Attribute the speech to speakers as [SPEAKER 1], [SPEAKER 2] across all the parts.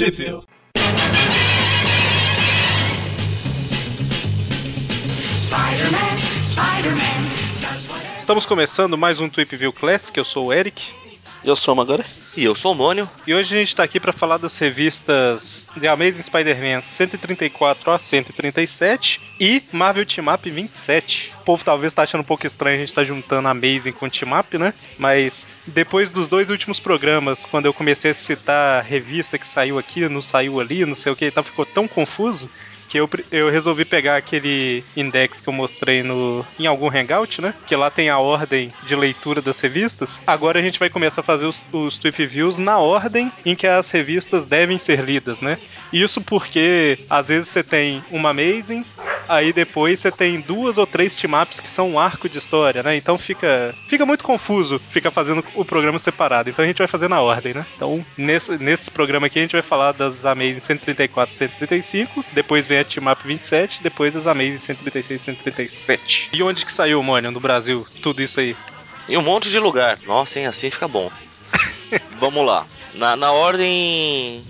[SPEAKER 1] Tripville. Estamos começando mais um Tweep View Classic, eu sou o Eric.
[SPEAKER 2] Eu sou o Magara.
[SPEAKER 3] E eu sou o Mônio.
[SPEAKER 1] E hoje a gente está aqui para falar das revistas The Amazing Spider-Man 134 a 137 e Marvel Team Up 27. O povo talvez tá achando um pouco estranho a gente tá juntando Amazing com Team Up, né? Mas depois dos dois últimos programas, quando eu comecei a citar revista que saiu aqui, não saiu ali, não sei o que, então ficou tão confuso que eu, eu resolvi pegar aquele index que eu mostrei no, em algum hangout, né? Que lá tem a ordem de leitura das revistas. Agora a gente vai começar a fazer os, os Trip Views na ordem em que as revistas devem ser lidas, né? Isso porque às vezes você tem uma Amazing, aí depois você tem duas ou três team-ups que são um arco de história, né? Então fica, fica muito confuso ficar fazendo o programa separado. Então a gente vai fazer na ordem, né? Então nesse, nesse programa aqui a gente vai falar das Amazing 134 e 135, depois vem Team Up 27, depois as Amazing 136 e 137. E onde que saiu, Mônio, no Brasil, tudo isso aí?
[SPEAKER 3] Em um monte de lugar. Nossa, hein? Assim fica bom. Vamos lá. Na, na ordem.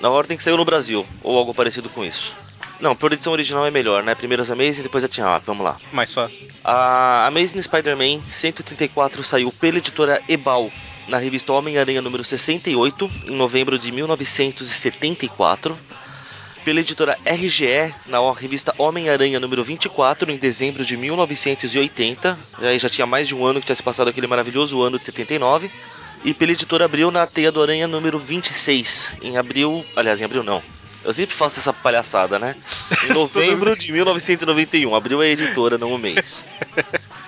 [SPEAKER 3] Na ordem que saiu no Brasil, ou algo parecido com isso. Não, por edição original é melhor, né? Primeiro as Amazing, depois a Team Up. Vamos lá.
[SPEAKER 1] Mais fácil.
[SPEAKER 3] A Amazing Spider-Man 134 saiu pela editora Ebal na revista Homem-Aranha número 68, em novembro de 1974 pela editora RGE na revista Homem-Aranha número 24, em dezembro de 1980. Aí já tinha mais de um ano que tinha se passado aquele maravilhoso ano de 79. E pela editora Abril na Teia do Aranha número 26, em abril. Aliás, em abril não. Eu sempre faço essa palhaçada, né? Em novembro de 1991. Abril é a editora, não o mês.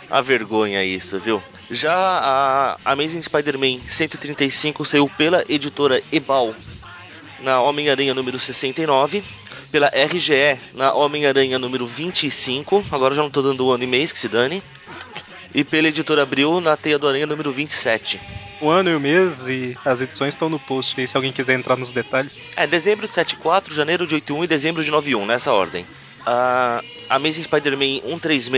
[SPEAKER 3] A vergonha isso, viu? Já a Amazing Spider-Man 135 saiu pela editora Ebal na Homem-Aranha número 69, pela RGE na Homem-Aranha número 25, agora já não tô dando o ano e mês, que se dane, e pela editora Abril na Teia do Aranha número 27.
[SPEAKER 1] O ano e o mês e as edições estão no post aí, se alguém quiser entrar nos detalhes.
[SPEAKER 3] É, dezembro de 74, janeiro de 81 e dezembro de 91, nessa ordem. A Amazing Spider-Man 136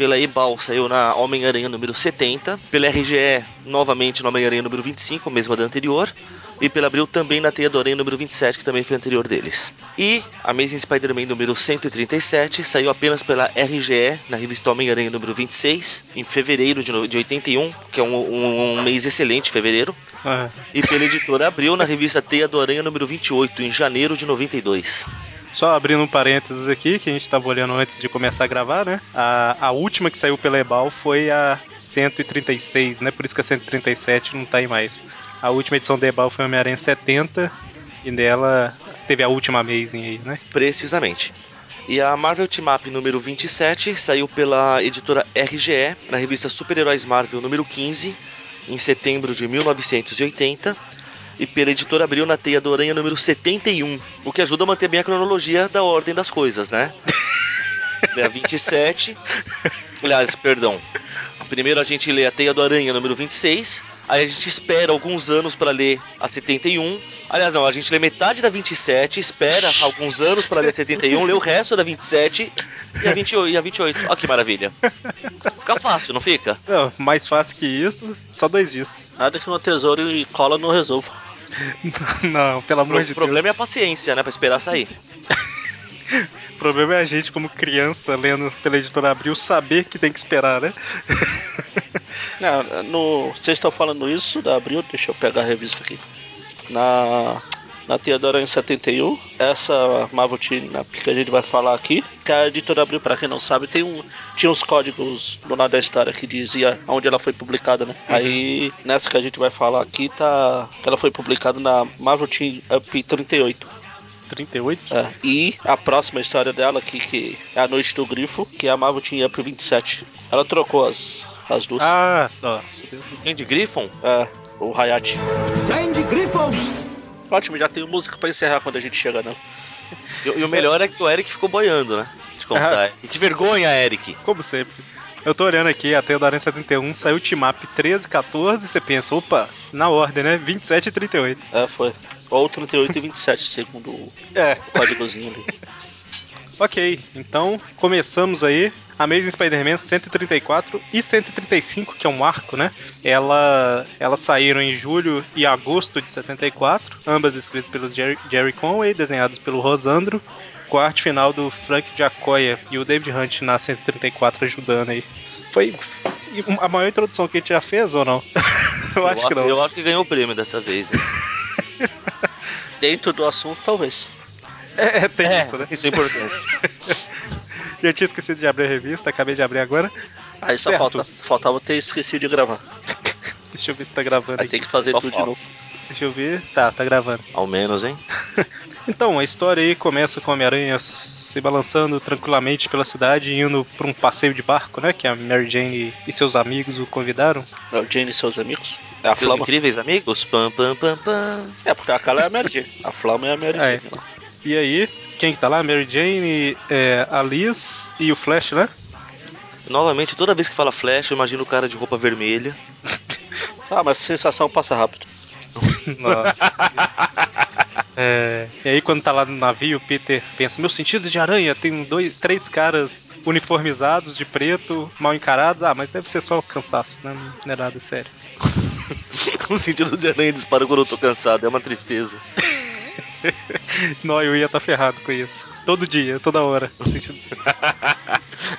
[SPEAKER 3] pela Ebal saiu na Homem-Aranha número 70, pela RGE novamente na Homem-Aranha número 25, mesma da anterior, e pela Abril também na Teia do Aranha número 27, que também foi anterior deles. E Amazing Spider-Man número 137 saiu apenas pela RGE na revista Homem-Aranha número 26, em fevereiro de, de 81, que é um, um, um mês excelente, fevereiro.
[SPEAKER 1] Ah,
[SPEAKER 3] E pela editora Abril na revista Teia do Aranha número 28, em janeiro de 92.
[SPEAKER 1] Só abrindo um parênteses aqui, que a gente estava olhando antes de começar a gravar, né? A, a última que saiu pela Ebal foi a 136, né? Por isso que a 137 não tá aí mais. A última edição da Ebal foi a Homem-Aranha 70, e nela teve a última Amazing aí, né?
[SPEAKER 3] Precisamente. E a Marvel Team Up número 27 saiu pela editora RGE na revista Super-Heróis Marvel número 15, em setembro de 1980, e pela editora Abril na Teia do Aranha número 71, o que ajuda a manter bem a cronologia da ordem das coisas, né? Lê a 27. Aliás, perdão. Primeiro a gente lê a Teia do Aranha número 26, aí a gente espera alguns anos para ler a 71. Aliás, não, a gente lê metade da 27, espera alguns anos para ler a 71, lê o resto da 27 e a 28. E a 28. Olha que maravilha. Fica fácil, não fica?
[SPEAKER 1] Não, mais fácil que isso, só dois dias.
[SPEAKER 2] Nada que uma tesoura e cola não resolva.
[SPEAKER 1] Não, pelo
[SPEAKER 3] O
[SPEAKER 1] amor de
[SPEAKER 3] problema é a paciência, né? Pra esperar sair.
[SPEAKER 1] Deus. O problema é a gente, como criança, lendo pela editora Abril, saber que tem que esperar, né?
[SPEAKER 2] Não, no, vocês estão falando isso da Abril? Deixa eu pegar a revista aqui. Na, na Teodora em 71, essa Marvel Team Up que a gente vai falar aqui, que a editora Abril, pra quem não sabe, tem um, tinha uns códigos do lado da história que dizia onde ela foi publicada, né? Aí, nessa que a gente vai falar aqui, tá que ela foi publicada na Marvel Team Up 38.
[SPEAKER 1] 38?
[SPEAKER 2] É, e a próxima história dela aqui, que é A Noite do Grifo, que é a Marvel Team Up 27. Ela trocou as, as duas.
[SPEAKER 1] Ah, nossa.
[SPEAKER 3] Andy Griffon?
[SPEAKER 2] É, o Hayate.
[SPEAKER 4] Sandy Griffon!
[SPEAKER 2] Ótimo, já tenho música pra encerrar quando a gente chega, né?
[SPEAKER 3] E, e o melhor é que o Eric ficou boiando, né? De contar. E que vergonha, Eric.
[SPEAKER 1] Como sempre. Eu tô olhando aqui, até o da Aranha 71 saiu o Team-Up 13, 14, você pensa, opa, na ordem, né? 27 e 38.
[SPEAKER 2] É, foi. Ou 38 e 27, segundo o
[SPEAKER 1] É,
[SPEAKER 2] códigozinho ali.
[SPEAKER 1] Ok, então começamos aí. Amazing Spider-Man 134 e 135, que é um arco, né? Ela, elas saíram em julho e agosto de 74, ambas escritas pelo Jerry, Jerry Conway, desenhadas pelo Rosandro, com a arte final do Frank Giacoya e o David Hunt na 134 ajudando aí. Foi a maior introdução que a gente já fez ou não?
[SPEAKER 3] eu, eu acho que não. Eu acho que ganhou o prêmio dessa vez. Né?
[SPEAKER 2] Dentro do assunto, talvez.
[SPEAKER 1] É, é tem é, isso, né?
[SPEAKER 3] Isso é importante.
[SPEAKER 1] eu tinha esquecido de abrir a revista, acabei de abrir agora.
[SPEAKER 2] Aí só falta, faltava ter esquecido de gravar.
[SPEAKER 1] Deixa eu ver se tá gravando.
[SPEAKER 2] Aí tem que fazer só tudo falta. de novo.
[SPEAKER 1] Deixa eu ver. Tá, tá gravando.
[SPEAKER 3] Ao menos, hein?
[SPEAKER 1] então, a história aí começa com o Homem-Aranha se balançando tranquilamente pela cidade, indo pra um passeio de barco, né? Que a Mary Jane e seus amigos o convidaram.
[SPEAKER 2] Mary Jane e seus amigos?
[SPEAKER 3] É a seus Flama. incríveis amigos? Pam, pam, pam, pam.
[SPEAKER 2] É, porque a Kala é a Mary Jane. A Flama é a Mary Jane. É.
[SPEAKER 1] E aí, quem que tá lá? Mary Jane, é, a Liz e o Flash, né?
[SPEAKER 3] Novamente, toda vez que fala Flash, eu imagino o cara de roupa vermelha.
[SPEAKER 2] ah, mas a sensação passa rápido.
[SPEAKER 1] É, e aí quando tá lá no navio, o Peter pensa, meu sentido de aranha tem dois, três caras uniformizados de preto, mal encarados. Ah, mas deve ser só cansaço, né? Não é nada sério.
[SPEAKER 3] o sentido de aranha dispara quando eu tô cansado, é uma tristeza.
[SPEAKER 1] Não, eu ia estar tá ferrado com isso. Todo dia, toda hora.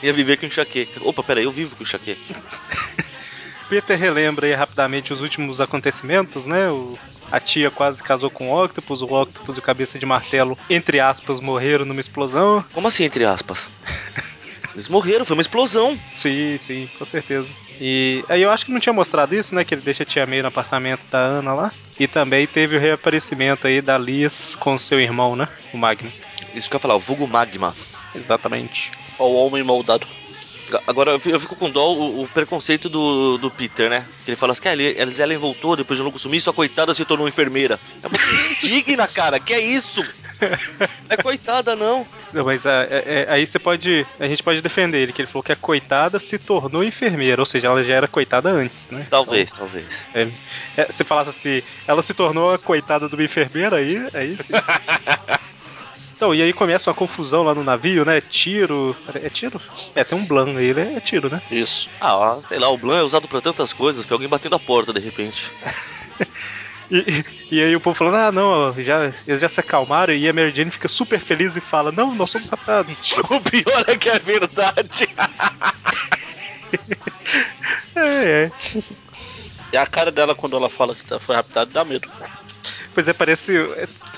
[SPEAKER 3] Ia viver com enxaqueca. Opa, peraí, eu vivo com enxaqueca.
[SPEAKER 1] Peter relembra aí rapidamente os últimos acontecimentos, né? O, a tia quase casou com o Octopus, o Octopus e o Cabeça de Martelo, entre aspas, morreram numa explosão.
[SPEAKER 3] Como assim, entre aspas? Eles morreram, foi uma explosão.
[SPEAKER 1] Sim, sim, com certeza. E aí eu acho que não tinha mostrado isso, né? Que ele deixa a tia May no apartamento da Ana lá. E também teve o reaparecimento aí da Liz com seu irmão, né? O Magma.
[SPEAKER 3] Isso que eu ia falar, o vulgo Magma.
[SPEAKER 1] Exatamente.
[SPEAKER 2] O homem moldado.
[SPEAKER 3] Agora eu fico com dó o, o, preconceito do, do Peter, né? Que ele fala assim: que ah, Ellen voltou depois de um longo sumiço, a coitada se tornou enfermeira. É muito indigna, cara, que é isso? É coitada, não.
[SPEAKER 1] Não, mas é, é, é, aí você pode. A gente pode defender ele, que ele falou que a coitada se tornou enfermeira, ou seja, ela já era coitada antes, né?
[SPEAKER 3] Talvez, então, talvez.
[SPEAKER 1] É, é, você falasse assim, ela se tornou a coitada de uma enfermeira, aí, aí sim. Então, e aí começa uma confusão lá no navio, né? Tiro. É tiro? É, tem um Blan aí, ele é tiro, né?
[SPEAKER 3] Isso. Ah, ó, sei lá, o Blan é usado pra tantas coisas, foi alguém batendo a porta de repente.
[SPEAKER 1] E, e, aí o povo falando, ah não, já, eles já se acalmaram e a Mary Jane fica super feliz e fala, não, nós somos raptados.
[SPEAKER 3] o pior é que é verdade.
[SPEAKER 1] é, é.
[SPEAKER 2] E a cara dela quando ela fala que tá, foi raptada dá medo.
[SPEAKER 1] Pois é, parece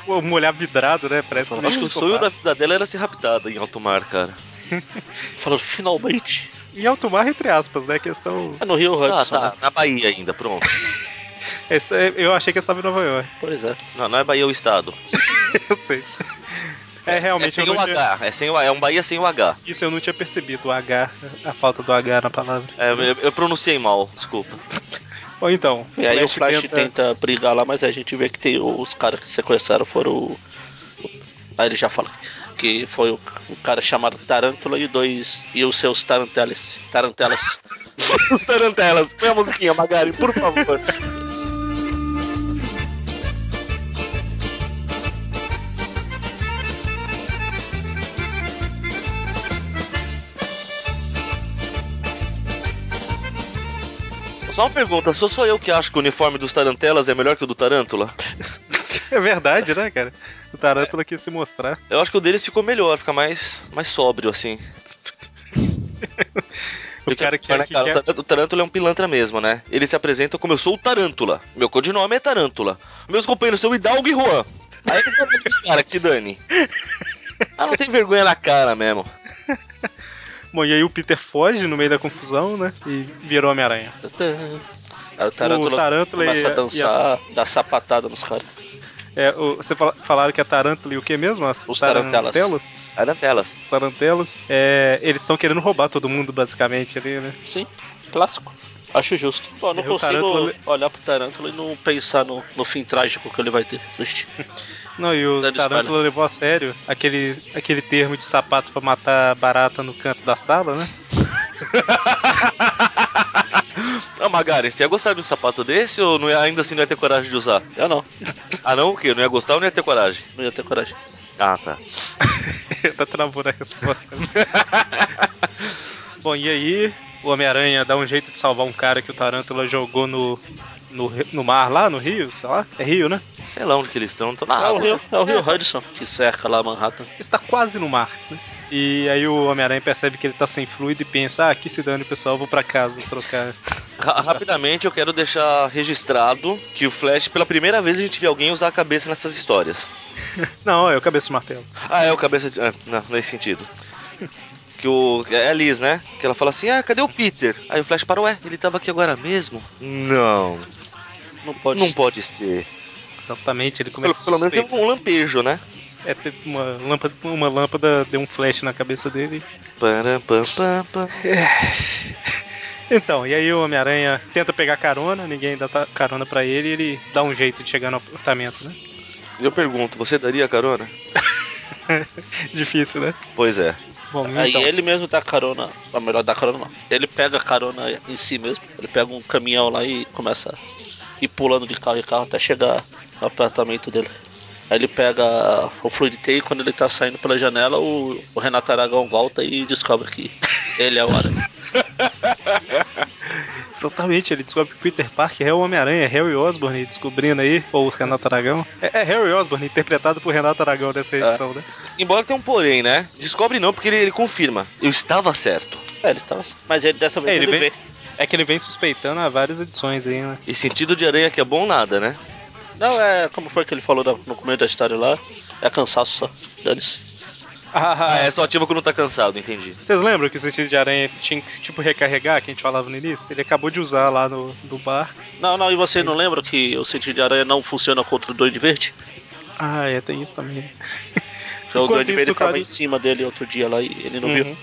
[SPEAKER 1] é, um olhar vidrado, né? Parece
[SPEAKER 3] Acho que o sonho da vida dela era ser raptada em alto mar, cara.
[SPEAKER 2] Falando, finalmente.
[SPEAKER 1] Em alto mar, entre aspas, né? Questão.
[SPEAKER 2] É no Rio Hudson.
[SPEAKER 3] Ah, tá. Né? Na Bahia ainda, pronto.
[SPEAKER 1] Eu achei que estava em Nova York.
[SPEAKER 2] Pois é.
[SPEAKER 3] Não, não é Bahia, é o estado.
[SPEAKER 1] eu sei. É, realmente. É
[SPEAKER 3] sem o tinha... H, é, sem o, é um Bahia sem o H.
[SPEAKER 1] Isso eu não tinha percebido, o H, a falta do H na palavra.
[SPEAKER 3] É, eu, eu pronunciei mal, desculpa.
[SPEAKER 1] Ou então.
[SPEAKER 2] E aí o Flash tenta... tenta... brigar lá, mas a gente vê que tem os caras que sequestraram foram. O... Aí ele já fala que foi o, o cara chamado Tarântula e dois. e os seus tarantelas. Tarantelas.
[SPEAKER 3] os tarantelas. Põe a musiquinha, Magari, por favor. Só uma pergunta, sou só eu que acho que o uniforme dos Tarantelas é melhor que o do Tarântula?
[SPEAKER 1] É verdade, né, cara? O Tarântula é. quis se mostrar.
[SPEAKER 3] Eu acho que o deles ficou melhor, fica mais, mais sóbrio, assim. o cara que, né, cara, quer... O Tarântula é um pilantra mesmo, né? Ele se apresenta como eu sou o Tarântula. Meu codinome é Tarântula. Meus companheiros são Hidalgo e Juan. Aí eu falo dos caras que se dane. Ah, não tem vergonha na cara mesmo.
[SPEAKER 1] Bom, e aí o Peter foge no meio da confusão, né? E virou Homem-Aranha.
[SPEAKER 2] Aí o Tarântula, o Tarântula começa e, a dançar, a... dar sapatada nos caras.
[SPEAKER 1] É, o, você fala, falaram que a Tarântula e o que mesmo? As
[SPEAKER 2] Os tarantelas.
[SPEAKER 3] Tarantelas.
[SPEAKER 1] Tarantelas. É, eles estão querendo roubar todo mundo, basicamente, ali, né?
[SPEAKER 2] Sim, clássico. Acho justo. Pô, não consigo tarântula... olhar pro Tarântula e não pensar no, no fim trágico que ele vai ter.
[SPEAKER 1] Não, e o Dando Tarântula levou a sério aquele, aquele termo de sapato para matar barata no canto da sala, né?
[SPEAKER 3] Ah, Magari, você ia gostar de um sapato desse ou ia, ainda assim não ia ter coragem de usar?
[SPEAKER 2] Eu não.
[SPEAKER 3] Ah, não? O quê? Não ia gostar ou não ia ter coragem?
[SPEAKER 2] Não ia ter coragem.
[SPEAKER 3] Ah, tá.
[SPEAKER 1] tá travando a resposta. Bom, e aí o Homem-Aranha dá um jeito de salvar um cara que o Tarântula jogou no, no, no mar lá, no Rio, sei lá. É Rio, né?
[SPEAKER 3] Sei lá onde que eles estão, tô na
[SPEAKER 2] É o
[SPEAKER 3] água.
[SPEAKER 2] Rio, é o Rio Hudson que cerca lá Manhattan.
[SPEAKER 1] Está quase no mar, né? E aí o Homem-Aranha percebe que ele tá sem fluido e pensa, ah, aqui se dane, pessoal, vou pra casa trocar.
[SPEAKER 3] Ra- rapidamente eu quero deixar registrado que o Flash, pela primeira vez, a gente vê alguém usar a cabeça nessas histórias.
[SPEAKER 1] Não, é o cabeça de martelo.
[SPEAKER 3] Ah, é o cabeça de. Ah, não, nesse sentido. Que o. É a Liz, né? Que ela fala assim: ah, cadê o Peter? Aí o Flash parou, ué, ele tava aqui agora mesmo? Não,
[SPEAKER 2] Não pode.
[SPEAKER 3] não pode ser.
[SPEAKER 1] Exatamente, ele
[SPEAKER 3] Pelo,
[SPEAKER 1] começa
[SPEAKER 3] pelo
[SPEAKER 1] a
[SPEAKER 3] menos teve um lampejo, né?
[SPEAKER 1] É, teve uma lâmpada, uma lâmpada deu um flash na cabeça dele.
[SPEAKER 3] Param, pam, pam, pam.
[SPEAKER 1] Então, e aí o Homem-Aranha tenta pegar carona, ninguém dá carona pra ele e ele dá um jeito de chegar no apartamento, né?
[SPEAKER 3] Eu pergunto, você daria carona?
[SPEAKER 1] Difícil, né?
[SPEAKER 3] Pois é.
[SPEAKER 1] Bom,
[SPEAKER 2] Aí
[SPEAKER 1] então,
[SPEAKER 2] ele mesmo dá carona, ou melhor, dá carona não. Ele pega a carona em si mesmo. Ele pega um caminhão lá e começa ir pulando de carro em carro até chegar no apartamento dele. Aí ele pega o Fluid Tail e quando ele tá saindo pela janela, o, o Renato Aragão volta e descobre que ele é o Aranha.
[SPEAKER 1] exatamente, ele descobre que o Peter Parker é o Homem-Aranha, é Harry Osborn, descobrindo aí, ou o Renato Aragão. É, é Harry Osborn, interpretado por Renato Aragão nessa edição, né?
[SPEAKER 3] Embora tenha um porém, né? Descobre não, porque ele, ele confirma. Eu estava certo.
[SPEAKER 2] É, ele estava. Mas ele dessa vez
[SPEAKER 1] É, ele
[SPEAKER 2] ele,
[SPEAKER 1] vem-
[SPEAKER 2] vê.
[SPEAKER 1] É que ele vem suspeitando há várias edições aí, né?
[SPEAKER 3] E sentido de aranha que é bom nada, né?
[SPEAKER 2] Não, é como foi que ele falou no começo da história lá. É cansaço só. Dane-se.
[SPEAKER 3] Ah, é só ativa quando tá cansado, entendi.
[SPEAKER 1] Vocês lembram que o sentido de aranha tinha que, tipo, recarregar, que a gente falava no início? Ele acabou de usar lá no, no bar.
[SPEAKER 2] Não, não, e você não lembra que o sentido de aranha não funciona contra o Duende Verde?
[SPEAKER 1] Ah, é, tem isso também.
[SPEAKER 2] Então, o
[SPEAKER 1] Enquanto
[SPEAKER 2] Duende
[SPEAKER 1] isso,
[SPEAKER 2] Verde tava
[SPEAKER 1] caso-
[SPEAKER 2] em cima dele outro dia lá e ele não viu.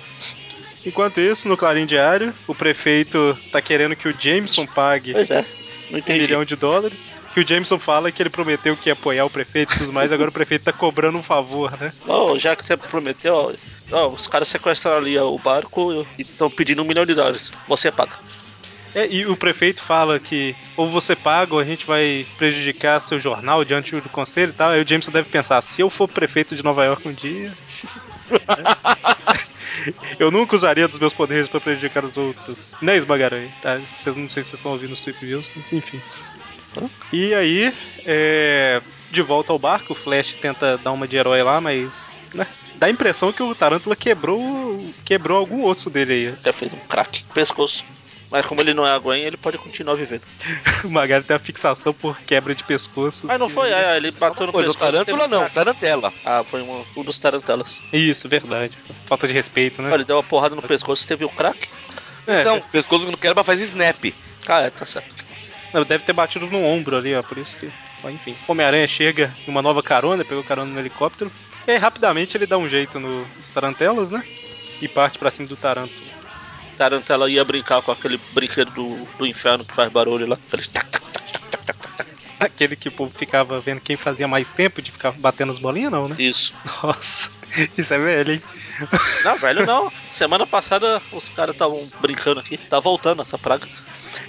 [SPEAKER 1] Enquanto isso, no Clarim Diário, o prefeito tá querendo que o Jameson pague
[SPEAKER 2] Pois é, não
[SPEAKER 1] um milhão de dólares. Que o Jameson fala que ele prometeu que ia apoiar o prefeito e tudo mais, agora o prefeito tá cobrando um favor, né?
[SPEAKER 2] Ó, já que você prometeu, ó, ó, os caras sequestraram ali ó, o barco e estão pedindo um milhão de dólares. Você paga.
[SPEAKER 1] É, e o prefeito fala que ou você paga ou a gente vai prejudicar seu jornal diante do conselho e tal. Aí o Jameson deve pensar, se eu for prefeito de Nova York um dia. né? Eu nunca usaria dos meus poderes pra prejudicar os outros. Né, Esmagaranha? Tá? Vocês não sei se vocês estão ouvindo os Tweep Views, enfim. E aí, é, de volta ao barco, o Flash tenta dar uma de herói lá, mas. Né, dá a impressão que o Tarântula quebrou, quebrou algum osso dele aí.
[SPEAKER 2] Até fez um craque, pescoço. Mas como ele não é a Gwen, ele pode continuar vivendo.
[SPEAKER 1] O Magari tem a fixação por quebra de pescoço.
[SPEAKER 2] Mas não foi, é, ele bateu no
[SPEAKER 3] Pois,
[SPEAKER 2] pescoço.
[SPEAKER 3] tarântula
[SPEAKER 2] teve um
[SPEAKER 3] não, tarantela.
[SPEAKER 2] Ah, foi um, um dos tarantelas.
[SPEAKER 1] Isso, verdade. Falta de respeito, né?
[SPEAKER 2] Olha, ele deu uma porrada no pescoço, teve o craque.
[SPEAKER 1] É,
[SPEAKER 3] Então, pescoço que não quebra faz snap.
[SPEAKER 2] Ah, é, tá certo.
[SPEAKER 1] não, deve ter batido no ombro ali, ó. Por isso que. Mas, enfim. Homem-Aranha chega em uma nova carona, pegou carona no helicóptero. E aí, rapidamente ele dá um jeito no- nos tarantelas, né? E parte pra cima do Tarântula.
[SPEAKER 2] Tarantela ia brincar com aquele brinquedo do, do inferno que faz barulho lá. Aquele tac, tac, tac, tac, tac.
[SPEAKER 1] Aquele que o povo ficava vendo quem fazia mais tempo de ficar batendo as bolinhas, não, né?
[SPEAKER 2] Isso.
[SPEAKER 1] Nossa, isso é velho, hein?
[SPEAKER 2] Não, velho, não. Semana passada os caras estavam brincando aqui. Tá voltando essa praga.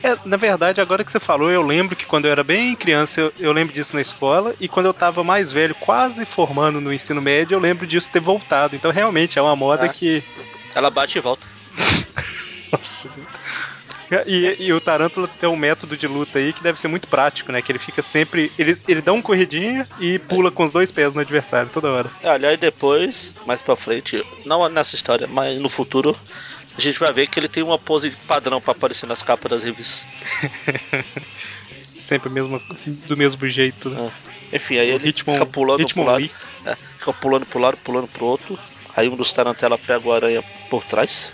[SPEAKER 1] É, na verdade, agora que você falou, eu lembro que quando eu era bem criança, eu, eu lembro disso na escola, e quando eu tava mais velho, quase formando no ensino médio, eu lembro disso ter voltado. Então, realmente, é uma moda
[SPEAKER 2] Ah.
[SPEAKER 1] que.
[SPEAKER 2] Ela bate e volta.
[SPEAKER 1] E, e o Tarântula tem um método de luta aí que deve ser muito prático, né? Que ele fica sempre. Ele, ele dá um corridinha e pula com os dois pés no adversário toda hora.
[SPEAKER 2] Aliás, depois, mais pra frente, não nessa história, mas no futuro, a gente vai ver que ele tem uma pose padrão pra aparecer nas capas das revistas.
[SPEAKER 1] Sempre mesmo, do mesmo jeito, né?
[SPEAKER 2] É. Enfim, aí ele
[SPEAKER 1] Ritmo-
[SPEAKER 2] fica pulando
[SPEAKER 1] ritmo
[SPEAKER 2] pro lado. É, fica pulando pro lado, pulando pro outro. Aí um dos tarantela pega o aranha por trás.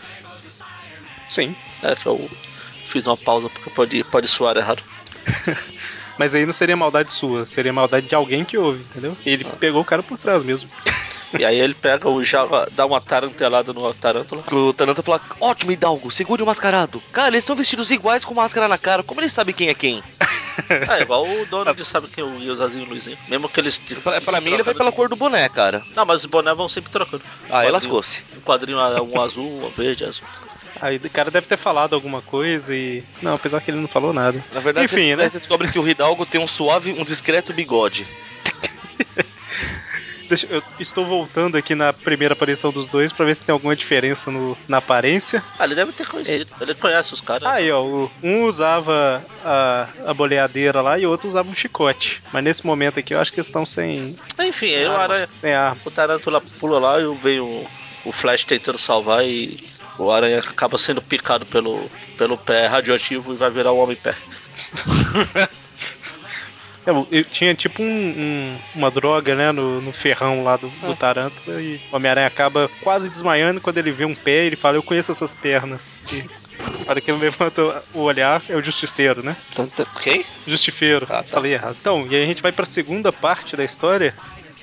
[SPEAKER 1] Sim.
[SPEAKER 2] É, que eu fiz uma pausa porque pode, pode soar errado.
[SPEAKER 1] Mas aí não seria maldade sua, seria maldade de alguém que ouve, entendeu? Ele pegou o cara por trás mesmo.
[SPEAKER 2] E aí ele pega o Java, dá uma tarantelada no tarântula.
[SPEAKER 3] O Tarantula fala: Ótimo, Hidalgo, segure o mascarado. Cara, eles estão vestidos iguais com máscara na cara. Como eles sabem quem é quem?
[SPEAKER 2] É igual o Donald sabe que é o Iosazinho e o Luizinho. Mesmo que eles.
[SPEAKER 3] Pra, pra mim, ele vai pela cor do boné, cara.
[SPEAKER 2] Não, mas os bonés vão sempre trocando.
[SPEAKER 3] Ah, aí
[SPEAKER 2] Um
[SPEAKER 3] lascou-se.
[SPEAKER 2] Um quadrinho, um azul, um verde, azul.
[SPEAKER 1] Aí o cara deve ter falado alguma coisa e. Não, apesar que ele não falou nada.
[SPEAKER 3] Na verdade,
[SPEAKER 1] Enfim,
[SPEAKER 3] você,
[SPEAKER 1] né?
[SPEAKER 3] você descobre que o Hidalgo tem um suave, um discreto bigode.
[SPEAKER 1] Deixa, eu estou voltando aqui na primeira aparição dos dois pra ver se tem alguma diferença no, na aparência.
[SPEAKER 2] Ah, ele deve ter conhecido. É. Ele conhece os caras.
[SPEAKER 1] Aí, ó, um usava a, a boleadeira lá e o outro usava um chicote. Mas nesse momento aqui eu acho que eles estão sem.
[SPEAKER 2] Enfim, aí o aranha.
[SPEAKER 1] Sem arma.
[SPEAKER 2] O pula lá e vem o, o Flash tentando salvar e o aranha acaba sendo picado pelo, pelo pé radioativo e vai virar um homem-pé.
[SPEAKER 1] É, tinha tipo um, um, uma droga, né, no, no ferrão lá do, do é. Tarântula e o Homem-Aranha acaba quase desmaiando quando ele vê um pé ele fala, eu conheço essas pernas. E na hora que ele levanta o olhar, é o Justiceiro, né?
[SPEAKER 2] Quem?
[SPEAKER 1] Justifeiro. Ah, tá. Falei errado. Então, e aí a gente vai pra segunda parte da história,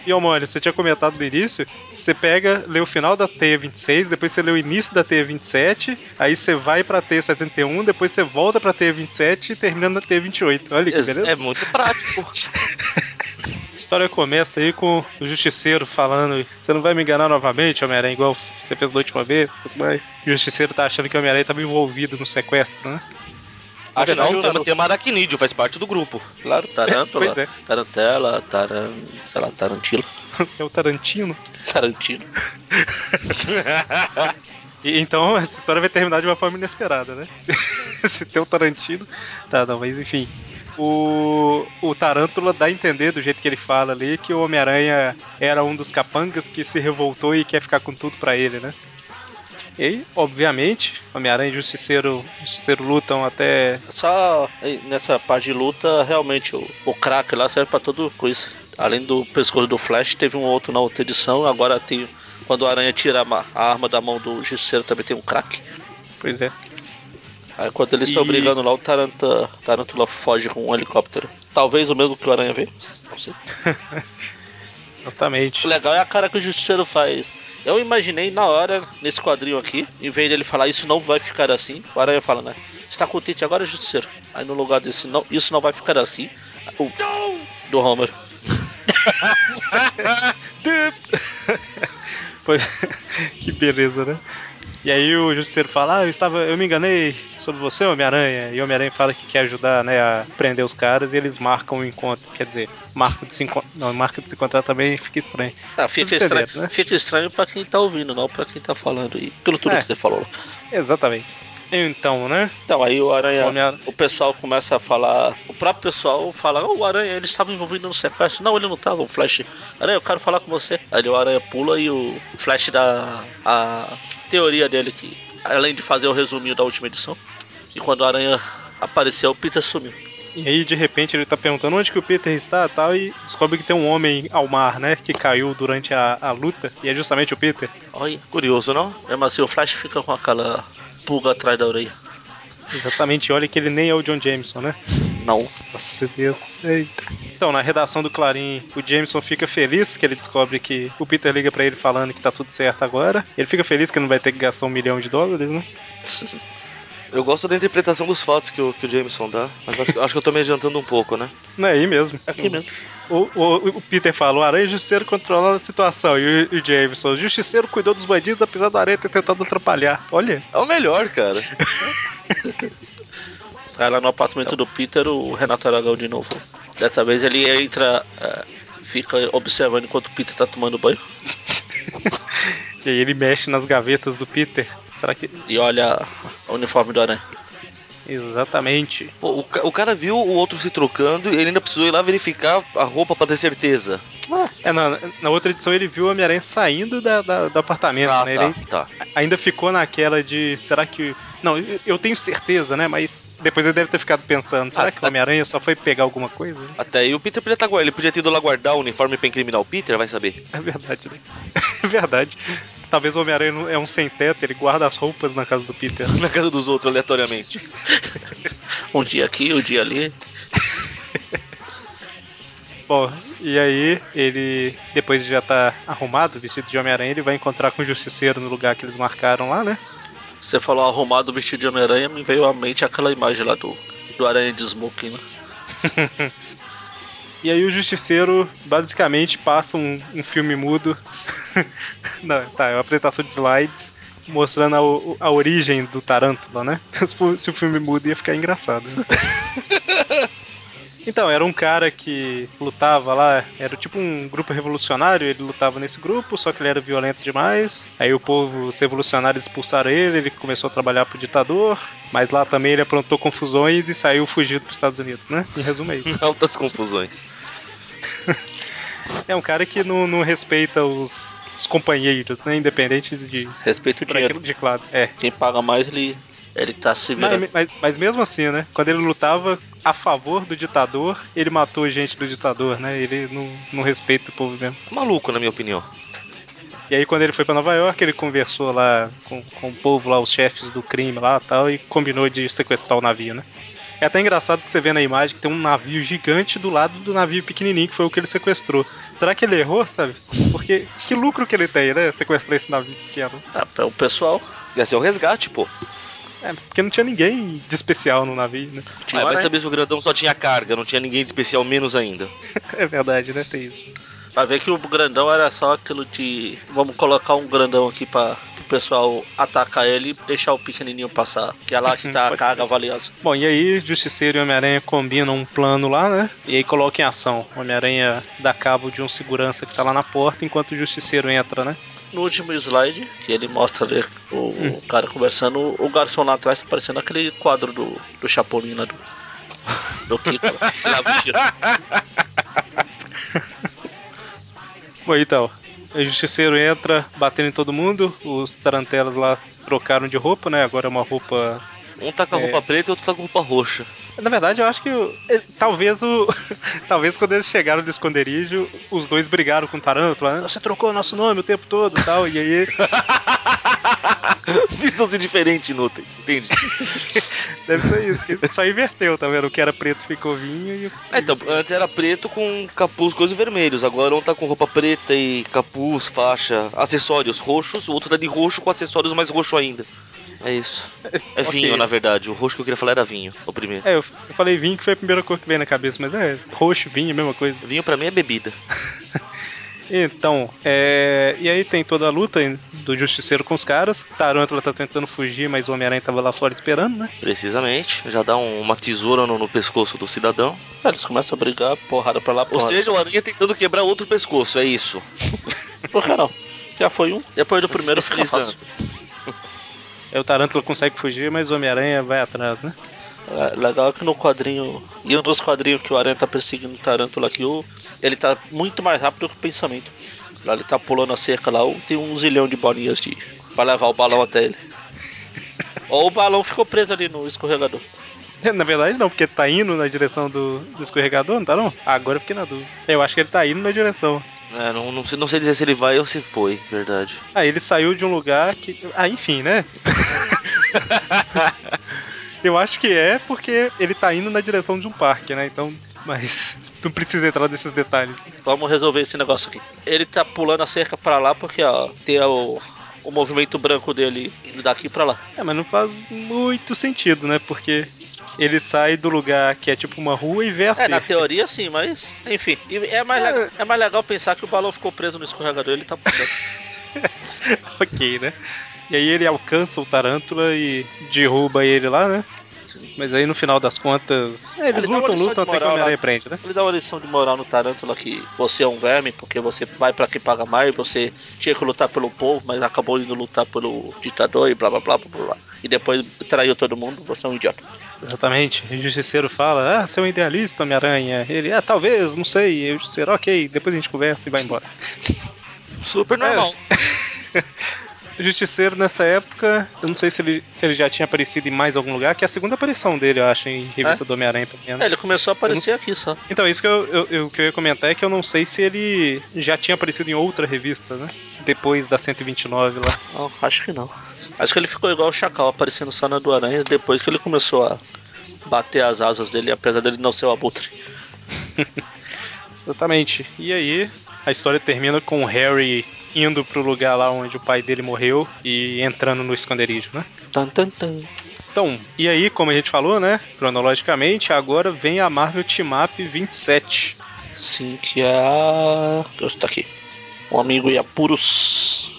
[SPEAKER 1] e, ô, Mônio, você tinha comentado no início, você pega, lê o final da T26, depois você lê o início da T27, aí você vai pra T71, depois você volta pra T27 e termina na T28. Olha que beleza.
[SPEAKER 2] É muito prático.
[SPEAKER 1] A história começa aí com o justiceiro falando: Você não vai me enganar novamente, Homem-Aranha, igual você fez da última vez tudo mais. O justiceiro tá achando que o Homem-Aranha estava envolvido no sequestro, né?
[SPEAKER 3] Afinal, o tema, tema aracnídeo, faz parte do grupo.
[SPEAKER 2] Claro, Tarântula, é. Tarantela, Taran... sei lá, Tarantila.
[SPEAKER 1] É o Tarantino?
[SPEAKER 2] Tarantino.
[SPEAKER 1] e, então, essa história vai terminar de uma forma inesperada, né? Se, se tem o Tarantino... Tá, não, mas enfim... O, o Tarântula dá a entender, do jeito que ele fala ali, que o Homem-Aranha era um dos capangas que se revoltou e quer ficar com tudo para ele, né? E, obviamente, Homem-Aranha e Justiceiro, Justiceiro lutam até.
[SPEAKER 2] Só nessa parte de luta, realmente, o, o crack lá serve pra tudo coisa. Além do pescoço do Flash, teve um outro na outra edição, agora tem. Quando o Aranha tira a, a arma da mão do Justiceiro também tem um crack.
[SPEAKER 1] Pois é.
[SPEAKER 2] Aí quando eles estão e... brigando lá, o Taranta, Tarantula foge com um helicóptero. Talvez o mesmo que o Aranha vê. Não sei.
[SPEAKER 1] Exatamente.
[SPEAKER 2] O legal é a cara que o Justiceiro faz. Eu imaginei na hora, nesse quadrinho aqui, em vez dele falar isso não vai ficar assim, o Aranha fala, né? Está contente agora, Justiceiro? Aí no lugar desse, não, isso não vai ficar assim, o do Homer.
[SPEAKER 1] que beleza, né? E aí o justiceiro fala: Ah, eu, estava, eu me enganei sobre você, Homem-Aranha. E o Homem-Aranha fala que quer ajudar né, a prender os caras e eles marcam o encontro. Quer dizer, marco de se encontrar. Não, marca de se encontrar também fica estranho.
[SPEAKER 2] Ah, fica estranho, né? fica estranho pra quem tá ouvindo, não pra quem tá falando. E pelo tudo é, que você falou.
[SPEAKER 1] Exatamente. Então, né?
[SPEAKER 2] Então, aí o Aranha, o, o pessoal começa a falar. O próprio pessoal fala: oh, o Aranha, ele estava envolvido no sequestro. Não, ele não estava. O Flash, Aranha, eu quero falar com você. Aí o Aranha pula e o Flash dá a teoria dele que, além de fazer o resuminho da última edição, que quando o Aranha apareceu, o Peter sumiu.
[SPEAKER 1] E aí, de repente, ele tá perguntando onde que o Peter está tal, e descobre que tem um homem ao mar, né? Que caiu durante a, a luta, e é justamente o Peter.
[SPEAKER 2] Olha, curioso, não? Mesmo assim, o Flash fica com aquela pulga atrás da orelha.
[SPEAKER 1] Exatamente, olha que ele nem é o John Jameson, né?
[SPEAKER 2] Não.
[SPEAKER 1] Nossa Deus. Eita. Então, na redação do Clarim, o Jameson fica feliz que ele descobre que o Peter liga para ele falando que tá tudo certo agora. Ele fica feliz que não vai ter que gastar um milhão de dólares, né?
[SPEAKER 3] Eu gosto da interpretação dos fatos que o, que o Jameson dá, mas acho, acho que eu tô me adiantando um pouco, né?
[SPEAKER 1] Não é aí mesmo.
[SPEAKER 2] É aqui mesmo.
[SPEAKER 1] O, o, o, Peter fala, o Aranha Justiceiro controlando a situação. E o, o Jameson, o Justiceiro cuidou dos bandidos, apesar do Aranha ter tentado atrapalhar. Olha.
[SPEAKER 3] É o melhor, cara.
[SPEAKER 2] Aí lá no apartamento do Peter, o Renato Aragão de novo. Dessa vez ele entra, é, fica observando enquanto o Peter tá tomando banho.
[SPEAKER 1] e aí ele mexe nas gavetas do Peter. Será que.
[SPEAKER 2] E olha o uniforme do Aranha.
[SPEAKER 1] Exatamente.
[SPEAKER 3] Pô, o, o, cara viu o outro se trocando e ele ainda precisou ir lá verificar a roupa para ter certeza.
[SPEAKER 1] Ah, é, na, na, outra edição ele viu o Homem-Aranha saindo da, da, do apartamento, ah, né? Tá, ele tá. ainda ficou naquela de. Será que. Não, eu tenho certeza, né? Mas depois ele deve ter ficado pensando: será ah, que o Homem-Aranha só foi pegar alguma coisa?
[SPEAKER 3] Até aí o Peter podia estar tá, Ele podia ter ido lá guardar o uniforme pra incriminar o Peter, vai saber.
[SPEAKER 1] É verdade, né? É verdade. Talvez o Homem-Aranha é um sem-teto, ele guarda as roupas na casa do Peter.
[SPEAKER 3] na casa dos outros, aleatoriamente.
[SPEAKER 2] um dia aqui, um dia ali.
[SPEAKER 1] Bom, e aí ele, depois de já estar tá arrumado, vestido de Homem-Aranha, ele vai encontrar com o Justiceiro no lugar que eles marcaram lá, né?
[SPEAKER 2] Você falou arrumado vestido de Homem-Aranha, me veio à mente aquela imagem lá do, do Aranha de Smoking, né?
[SPEAKER 1] E aí o Justiceiro basicamente passa um, um filme mudo. Não, tá, é uma apresentação de slides mostrando a, a origem do Tarântula, né? Se o filme mudo ia ficar engraçado. Né? Então, era um cara que lutava lá, era tipo um grupo revolucionário, ele lutava nesse grupo, só que ele era violento demais. Aí o povo, os revolucionários expulsaram ele, ele começou a trabalhar pro ditador, mas lá também ele aprontou confusões e saiu fugido pros Estados Unidos, né? Em resumo é isso.
[SPEAKER 3] Altas confusões.
[SPEAKER 1] é um cara que não, não respeita os, os companheiros, né? Independente de.
[SPEAKER 2] Respeita o dinheiro.
[SPEAKER 1] De claro. É.
[SPEAKER 2] Quem paga mais, ele ele tá se virando.
[SPEAKER 1] Mas, mas, mas, mesmo assim, né? Quando ele lutava a favor do ditador, ele matou gente do ditador, né? Ele não, não respeita o povo mesmo.
[SPEAKER 3] Maluco, na minha opinião.
[SPEAKER 1] E aí quando ele foi para Nova York, ele conversou lá com, com o povo lá, os chefes do crime lá tal, e combinou de sequestrar o navio, né? É até engraçado que você vê na imagem que tem um navio gigante do lado do navio pequenininho, que foi o que ele sequestrou. Será que ele errou, sabe? Porque que lucro que ele tem, né? Sequestrar esse navio pequeno.
[SPEAKER 2] Ah, o pessoal.
[SPEAKER 3] Ia ser o resgate, pô.
[SPEAKER 1] É, porque não tinha ninguém de especial no navio, né?
[SPEAKER 3] Tinha ah, vai saber se o grandão só tinha carga, não tinha ninguém de especial menos ainda.
[SPEAKER 1] é verdade, né? Tem isso.
[SPEAKER 2] Vai ver que o grandão era só aquilo de. Vamos colocar um grandão aqui pra o pessoal atacar ele e deixar o pequenininho passar. Que é lá que tá a carga valiosa.
[SPEAKER 1] Bom, e aí Justiceiro e Homem-Aranha combinam um plano lá, né? E aí colocam em ação. Homem-Aranha dá cabo de um segurança que tá lá na porta enquanto o Justiceiro entra, né?
[SPEAKER 2] No último slide, que ele mostra ali o, hum. cara conversando, o garçom lá atrás tá parecendo aquele quadro do, do Chapolin lá do, do Kiko.
[SPEAKER 1] Bom, então, o justiceiro entra batendo em todo mundo, os tarantelas lá trocaram de roupa, né? Agora é uma roupa.
[SPEAKER 3] Um tá com a roupa é... preta e outro tá com a roupa roxa.
[SPEAKER 1] Na verdade, eu acho que eh, talvez o. talvez quando eles chegaram no esconderijo, os dois brigaram com o Tarântula. Você trocou nosso nome o tempo todo e tal, e aí.
[SPEAKER 3] Visões diferentes inúteis, entende?
[SPEAKER 1] Deve ser isso, que só inverteu, tá vendo? O que era preto ficou vinho e.
[SPEAKER 3] É, então, antes era preto com capuz, coisas vermelhos. Agora um tá com roupa preta e capuz, faixa, acessórios roxos, o outro tá de roxo com acessórios mais roxo ainda. É isso. É vinho, okay. na verdade. O roxo que eu queria falar era vinho, o primeiro.
[SPEAKER 1] É, eu, eu falei vinho que foi a primeira cor que veio na cabeça, mas é roxo, vinho, a mesma coisa.
[SPEAKER 3] Vinho para mim é bebida.
[SPEAKER 1] Então, é... e aí tem toda a luta do Justiceiro com os caras. Tarântula tá tentando fugir, mas o Homem-Aranha tava lá fora esperando, né?
[SPEAKER 3] Precisamente. Já dá um, uma tesoura no, no, pescoço do cidadão.
[SPEAKER 2] É, eles começam a brigar, porrada pra lá, porrada.
[SPEAKER 3] Ou seja, o Aranha tentando quebrar outro pescoço, é isso.
[SPEAKER 2] Por que não? Já foi um, depois do primeiro fica fácil.
[SPEAKER 1] Aí o Tarântula consegue fugir, mas o Homem-Aranha vai atrás, né?
[SPEAKER 2] É, legal que no quadrinho. E um dos quadrinhos que o Aranha tá perseguindo o Tarântula aqui, ele tá muito mais rápido que o pensamento. Lá ele tá pulando a cerca lá, tem um zilhão de bolinhas de. pra levar o balão até ele. Ou o balão ficou preso ali no escorregador.
[SPEAKER 1] Na verdade não, porque tá indo na direção do, do escorregador, não tá não? Agora eu fiquei na dúvida. Eu acho que ele tá indo na direção.
[SPEAKER 3] É, não, não, sei, não sei dizer se ele vai ou se foi, verdade.
[SPEAKER 1] Ah, ele saiu de um lugar que. Ah, enfim, né? Eu acho que é porque ele tá indo na direção de um parque, né? Então, mas não precisa entrar nesses detalhes.
[SPEAKER 2] Vamos resolver esse negócio aqui. Ele tá pulando a cerca para lá porque, ó, tem o, o movimento branco dele indo daqui para lá.
[SPEAKER 1] É, mas não faz muito sentido, né? Porque ele sai do lugar que é tipo uma rua e vê a É, cerca.
[SPEAKER 2] na teoria sim, mas enfim. É mais, é... é mais legal pensar que o balão ficou preso no escorregador ele tá pulando.
[SPEAKER 1] ok, né? E aí ele alcança o Tarântula e derruba ele lá, né? Mas aí no final das contas. É, eles lutam, lutam até que o Homem-Aranha prende, né?
[SPEAKER 2] Ele dá uma lição de moral no Tarântula que você é um verme, porque você vai para quem paga mais, você tinha que lutar pelo povo, mas acabou indo lutar pelo ditador e blá blá blá blá blá. E depois traiu todo mundo, você é um idiota.
[SPEAKER 1] Exatamente. O Justiceiro fala, ah, você é um idealista, Homem-Aranha. Ele, ah, talvez, não sei. E o Justiceiro, ok, depois a gente conversa e vai embora.
[SPEAKER 3] Super normal.
[SPEAKER 1] É, Justiceiro nessa época, eu não sei se ele, se ele já tinha aparecido em mais algum lugar, que é a segunda aparição dele, eu acho, em revista é? do Homem-Aranha também.
[SPEAKER 2] Né? É, ele começou a aparecer não... aqui só.
[SPEAKER 1] Então, isso que eu, eu, eu, que eu ia comentar é que eu não sei se ele já tinha aparecido em outra revista, né? Depois da 129 lá.
[SPEAKER 2] Não, acho que não. Acho que ele ficou igual o Chacal, aparecendo só na do Aranha, depois que ele começou a bater as asas dele, apesar dele não ser o abutre.
[SPEAKER 1] Exatamente. E aí, a história termina com o Harry indo pro lugar lá onde o pai dele morreu e entrando no esconderijo, né?
[SPEAKER 2] Tan, tan, tan.
[SPEAKER 1] Então, e aí, como a gente falou, né? Cronologicamente, agora vem a Marvel Team Up 27.
[SPEAKER 2] Sim, que é a. Tá aqui. Um amigo e apuros.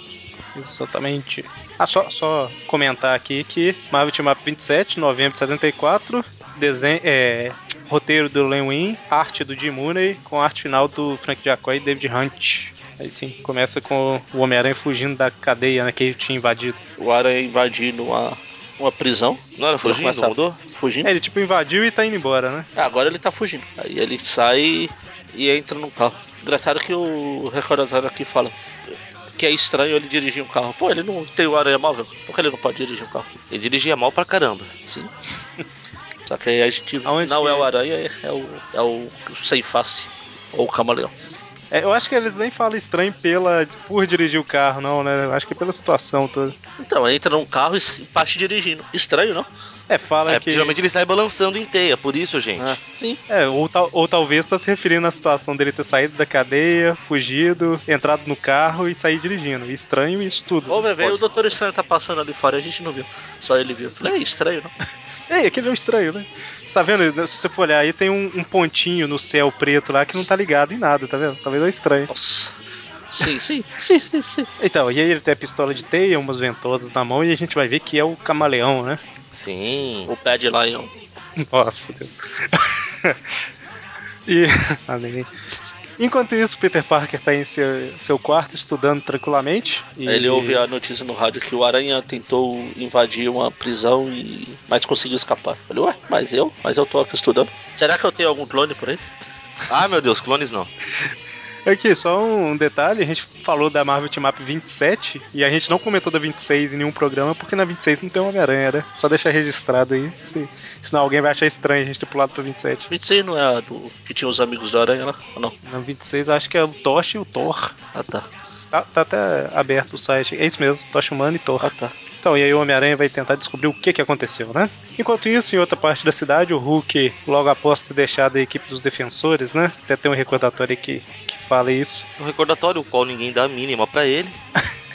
[SPEAKER 1] Exatamente. Ah, só, só comentar aqui que Marvel Team Up 27, novembro de 74, desenho, é, roteiro do Len Wein, arte do Jim Mooney, com arte final do Frank Jacoy e David Hunt. Aí sim, começa com o Homem-Aranha fugindo da cadeia né, que ele tinha invadido.
[SPEAKER 2] O Aranha invadindo uma, uma prisão.
[SPEAKER 3] Não era fugindo? Não mudou?
[SPEAKER 2] Fugindo?
[SPEAKER 1] É, ele tipo invadiu e tá indo embora, né?
[SPEAKER 2] Ah, agora ele tá fugindo. Aí ele sai e entra no carro. Engraçado que o recordatório aqui fala que é estranho ele dirigir um carro. Pô, ele não tem o aranha móvel. Por que ele não pode dirigir um carro?
[SPEAKER 3] Ele dirigia mal pra caramba.
[SPEAKER 2] Sim. Só que aí a gente Aonde não é o aranha, é o, é o sem face. Ou o camaleão.
[SPEAKER 1] É, eu acho que eles nem falam estranho pela, por dirigir o carro, não, né? Acho que é pela situação toda.
[SPEAKER 2] Então, entra num carro e parte dirigindo. Estranho, não?
[SPEAKER 1] É, fala
[SPEAKER 3] é,
[SPEAKER 1] que.
[SPEAKER 3] Geralmente ele sai balançando em teia, por isso, gente. Ah,
[SPEAKER 2] sim.
[SPEAKER 1] É, ou, tal, ou talvez tá se referindo à situação dele ter saído da cadeia, fugido, entrado no carro e sair dirigindo. Estranho isso tudo.
[SPEAKER 2] Ô, bebê, o Doutor Estranho tá passando ali fora, a gente não viu. Só ele viu. Falei, é estranho, não?
[SPEAKER 1] Ei, aquele é um estranho, né? Você tá vendo? Se você for olhar aí, tem um, um, pontinho no céu preto lá que não tá ligado em nada, tá vendo? Talvez é estranho.
[SPEAKER 2] Nossa. Sim, sim, sim, sim, sim.
[SPEAKER 1] Então, e aí ele tem a pistola de teia, umas ventosas na mão e a gente vai ver que é o camaleão, né?
[SPEAKER 3] Sim.
[SPEAKER 2] O pé de Lion.
[SPEAKER 1] Nossa, Deus. e. Amém. Enquanto isso, Peter Parker está em seu, seu quarto estudando tranquilamente.
[SPEAKER 2] E... Ele ouve a notícia no rádio que o Aranha tentou invadir uma prisão e mas conseguiu escapar. Falei, ué, mas eu? Mas eu tô aqui estudando. Será que eu tenho algum clone por aí?
[SPEAKER 3] Ah, meu Deus, clones não.
[SPEAKER 1] Aqui, só um detalhe, a gente falou da Marvel Team Up 27 e a gente não comentou da 26 em nenhum programa porque na 26 não tem Homem-Aranha, né? Só deixar registrado aí, se, senão alguém vai achar estranho a gente ter pulado pra 27.
[SPEAKER 2] 26 não é a do que tinha os amigos da Aranha lá? Ou não?
[SPEAKER 1] Na 26 acho que é o Tosh e o Thor.
[SPEAKER 2] Ah, tá.
[SPEAKER 1] Tá, tá até aberto o site. É isso mesmo, Tosh Humano e Thor.
[SPEAKER 2] Ah, tá.
[SPEAKER 1] Então, e aí o Homem-Aranha vai tentar descobrir o que, que aconteceu, né? Enquanto isso, em outra parte da cidade, o Hulk, logo após ter deixado a equipe dos defensores, né? Até tem um recordatório que, que fala isso.
[SPEAKER 3] Um recordatório, o qual ninguém dá a mínima para ele.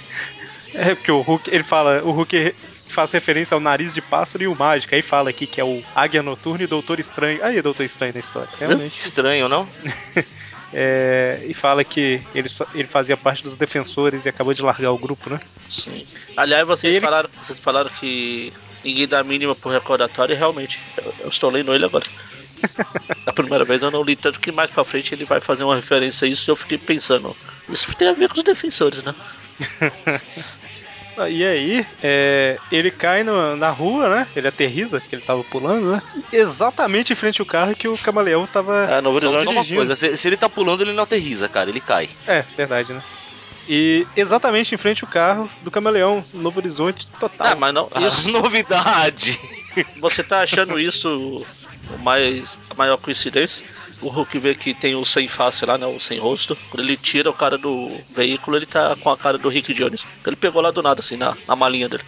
[SPEAKER 1] é, porque o Hulk, ele fala, o Hulk faz referência ao nariz de pássaro e o mágico. Aí fala aqui que é o Águia Noturna e Doutor Estranho. Aí Doutor Estranho na história, realmente.
[SPEAKER 3] Estranho, não?
[SPEAKER 1] É, e fala que ele, ele fazia parte dos defensores e acabou de largar o grupo, né?
[SPEAKER 2] Sim. Aliás, vocês, ele... falaram, vocês falaram que ninguém dá a mínima pro recordatório e realmente, eu, eu estou lendo ele agora. a primeira vez eu não li tanto que mais pra frente ele vai fazer uma referência a isso e eu fiquei pensando, isso tem a ver com os defensores, né?
[SPEAKER 1] E aí, é, ele cai no, na rua, né? Ele aterriza, que ele tava pulando, né? Exatamente em frente ao carro que o camaleão tava.
[SPEAKER 2] É, no horizonte
[SPEAKER 3] coisa. Se, se, ele tá pulando, ele não aterriza, cara, ele cai.
[SPEAKER 1] É, verdade, né? E exatamente em frente ao carro do camaleão, Novo Horizonte total.
[SPEAKER 2] Ah, mas não.
[SPEAKER 3] Isso... novidade!
[SPEAKER 2] Você tá achando isso mais a maior coincidência? o Hulk vê que tem o sem face lá, né? O sem rosto. Quando ele tira o cara do veículo, ele tá com a cara do Rick Jones. Ele pegou lá do nada, assim, na, na malinha dele.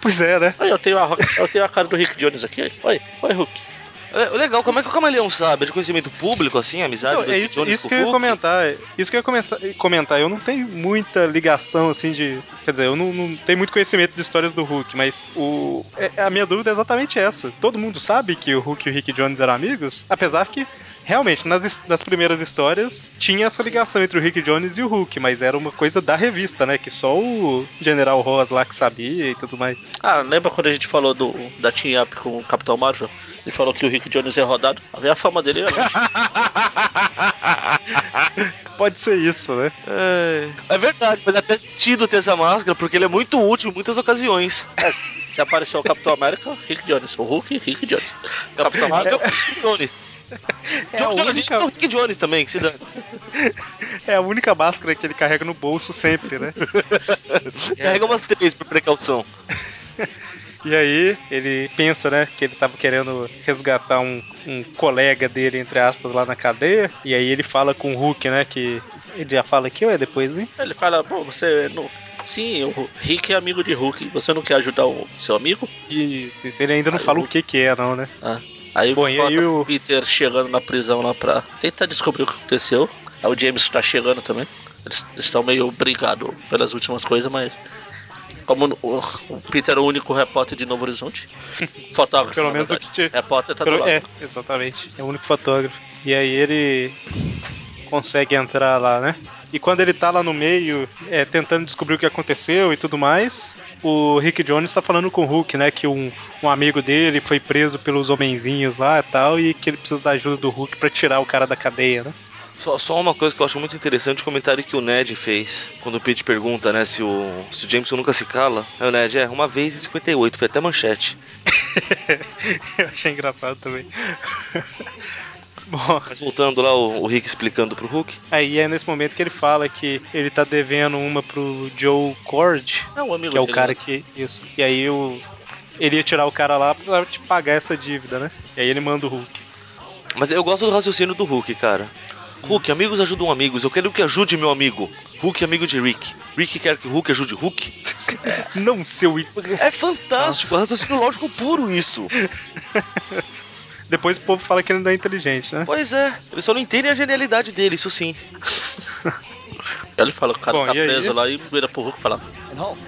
[SPEAKER 1] Pois é, né?
[SPEAKER 2] Aí eu tenho a, eu tenho a cara do Rick Jones aqui. Oi, oi, Hulk.
[SPEAKER 3] É, legal, como é que o camaleão sabe? É de conhecimento público, assim, amizade? Não,
[SPEAKER 1] é isso, isso que eu ia comentar. Isso que eu ia começar, comentar. Eu não tenho muita ligação, assim, de. Quer dizer, eu não, não tenho muito conhecimento de histórias do Hulk, mas o. É, a minha dúvida é exatamente essa. Todo mundo sabe que o Hulk e o Rick Jones eram amigos, apesar que realmente, nas, nas primeiras histórias, tinha essa ligação entre o Rick Jones e o Hulk, mas era uma coisa da revista, né? Que só o General Ross lá que sabia e tudo mais.
[SPEAKER 2] Ah, lembra quando a gente falou do, da Team Up com o Capitão Marvel? Ele falou que o Rick Jones é rodado. A fama dele é.
[SPEAKER 1] Pode ser isso, né?
[SPEAKER 3] É, é verdade, faz até sentido ter essa máscara, porque ele é muito útil em muitas ocasiões.
[SPEAKER 2] É, se apareceu o Capitão América, Rick Jones. O Hulk, Rick Jones.
[SPEAKER 3] O Capitão Marvel, Rick Jones. É John, única... John, Rick Jones também, que se dá.
[SPEAKER 1] É a única máscara que ele carrega no bolso sempre, né?
[SPEAKER 3] carrega umas três por precaução.
[SPEAKER 1] E aí ele pensa, né, que ele tava querendo resgatar um, um colega dele, entre aspas, lá na cadeia. E aí ele fala com o Hulk, né, que ele já fala aqui ou é depois, hein?
[SPEAKER 2] Ele fala, pô, você não... Sim, o Rick é amigo de Hulk. Você não quer ajudar o seu amigo?
[SPEAKER 1] E ele ainda não aí fala o que que é, não, né?
[SPEAKER 2] Ah. Aí, Bom, e aí o Peter chegando na prisão lá pra tentar descobrir o que aconteceu. Aí o James tá chegando também. Eles estão meio brigados pelas últimas coisas, mas. Como o, o Peter é o único repórter de Novo Horizonte. Fotógrafo.
[SPEAKER 1] Pelo menos o que te...
[SPEAKER 2] Repórter tá Pelo... do lado.
[SPEAKER 1] É, exatamente. É o único fotógrafo. E aí ele consegue entrar lá, né? E quando ele tá lá no meio, é, tentando descobrir o que aconteceu e tudo mais, o Rick Jones tá falando com o Hulk, né? Que um, um amigo dele foi preso pelos homenzinhos lá e tal, e que ele precisa da ajuda do Hulk para tirar o cara da cadeia, né?
[SPEAKER 3] Só, só uma coisa que eu acho muito interessante, o comentário que o Ned fez, quando o Pete pergunta, né, se o, se o Jameson nunca se cala. Aí o Ned, é, uma vez em 58, foi até manchete.
[SPEAKER 1] eu achei engraçado também.
[SPEAKER 3] Bom. Mas voltando lá, o, o, Rick explicando pro Hulk.
[SPEAKER 1] Aí é nesse momento que ele fala que ele tá devendo uma pro Joe Cord,
[SPEAKER 2] é um amigo
[SPEAKER 1] que é o cara
[SPEAKER 2] né?
[SPEAKER 1] que. Isso. E aí o. Ele ia tirar o cara lá pra te pagar essa dívida, né? E aí ele manda o Hulk.
[SPEAKER 3] Mas eu gosto do raciocínio do Hulk, cara. Hulk, amigos ajudam amigos. Eu quero que ajude meu amigo. Hulk, amigo de Rick. Rick quer que Hulk ajude Hulk.
[SPEAKER 1] Não, seu.
[SPEAKER 3] É fantástico, é raciocínio lógico puro isso.
[SPEAKER 1] Depois o povo fala que ele não é inteligente, né?
[SPEAKER 3] Pois é, ele só não entende a genialidade dele, isso sim.
[SPEAKER 2] ele fala, o cara
[SPEAKER 1] Bom,
[SPEAKER 2] tá
[SPEAKER 1] e aí?
[SPEAKER 2] preso lá e vira pro Hulk e fala.
[SPEAKER 4] And Hulk.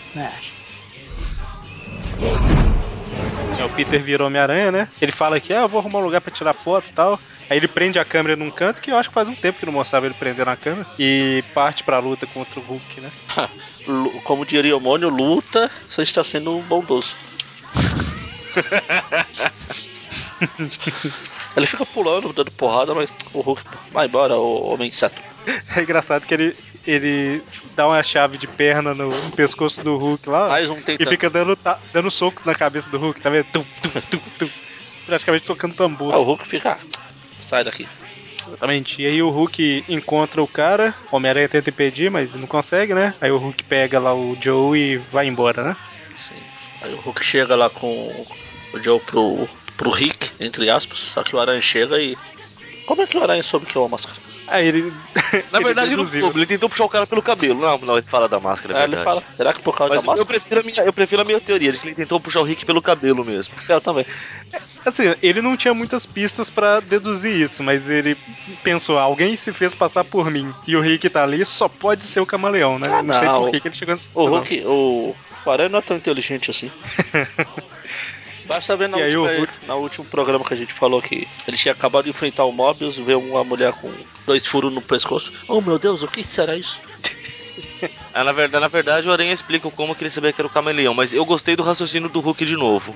[SPEAKER 4] Smash.
[SPEAKER 1] É, o Peter virou Homem-Aranha, né? Ele fala que, ah, eu vou arrumar um lugar pra tirar foto e tal. Aí ele prende a câmera num canto, que eu acho que faz um tempo que não mostrava ele prendendo a câmera. E parte pra luta contra o Hulk, né?
[SPEAKER 2] Como diria o Mônio, luta, você está sendo bondoso. ele fica pulando, dando porrada, mas o Hulk vai embora, o homem inseto.
[SPEAKER 1] É engraçado que ele, ele dá uma chave de perna no, pescoço do Hulk lá.
[SPEAKER 2] Mais um
[SPEAKER 1] E
[SPEAKER 2] tentando.
[SPEAKER 1] fica dando, dando socos na cabeça do Hulk, tá vendo? Tum, tum, tum, tum. Praticamente tocando tambor.
[SPEAKER 2] Ah, o Hulk fica. "Ah, Sai daqui.
[SPEAKER 1] Exatamente. E aí o Hulk encontra o cara, o Homem-Aranha tenta impedir, mas não consegue, né? Aí o Hulk pega lá o Joe e vai embora, né?
[SPEAKER 2] Sim. Aí o Hulk chega lá com o Joe pro, pro Rick, entre aspas, só que o Aranha chega e. Como é que o Aranha soube que é uma máscara?
[SPEAKER 1] Aí ele.
[SPEAKER 3] Na
[SPEAKER 1] ele
[SPEAKER 3] verdade, não
[SPEAKER 1] deduziu.
[SPEAKER 3] soube, ele tentou puxar o cara pelo cabelo. Não, não, ele fala da máscara, é
[SPEAKER 2] ele
[SPEAKER 3] verdade.
[SPEAKER 2] fala, será que por causa
[SPEAKER 3] Mas
[SPEAKER 2] da
[SPEAKER 3] eu
[SPEAKER 2] máscara?
[SPEAKER 3] prefiro, a minha, eu prefiro a minha teoria, de que ele tentou puxar o Rick pelo cabelo mesmo.
[SPEAKER 2] Eu também.
[SPEAKER 1] Assim, ele não tinha muitas pistas pra deduzir isso, mas ele pensou, alguém se fez passar por mim. E o Rick tá ali, só pode ser o camaleão, né?
[SPEAKER 2] Ah,
[SPEAKER 1] não, sei
[SPEAKER 2] não.
[SPEAKER 1] por que ele chegou nessa
[SPEAKER 2] O. Hulk, o, o Aranha não é tão inteligente assim. Basta ver na
[SPEAKER 1] aí o
[SPEAKER 2] última,
[SPEAKER 1] Hulk-
[SPEAKER 2] na último programa que a gente falou que ele tinha acabado de enfrentar o Mobius, ver uma mulher com dois furos no pescoço. Oh meu Deus, o que será isso?
[SPEAKER 3] Ah, na, verdade, na verdade, o Aranha explica como que ele sabia que era o camaleão, mas eu gostei do raciocínio do Hulk de novo.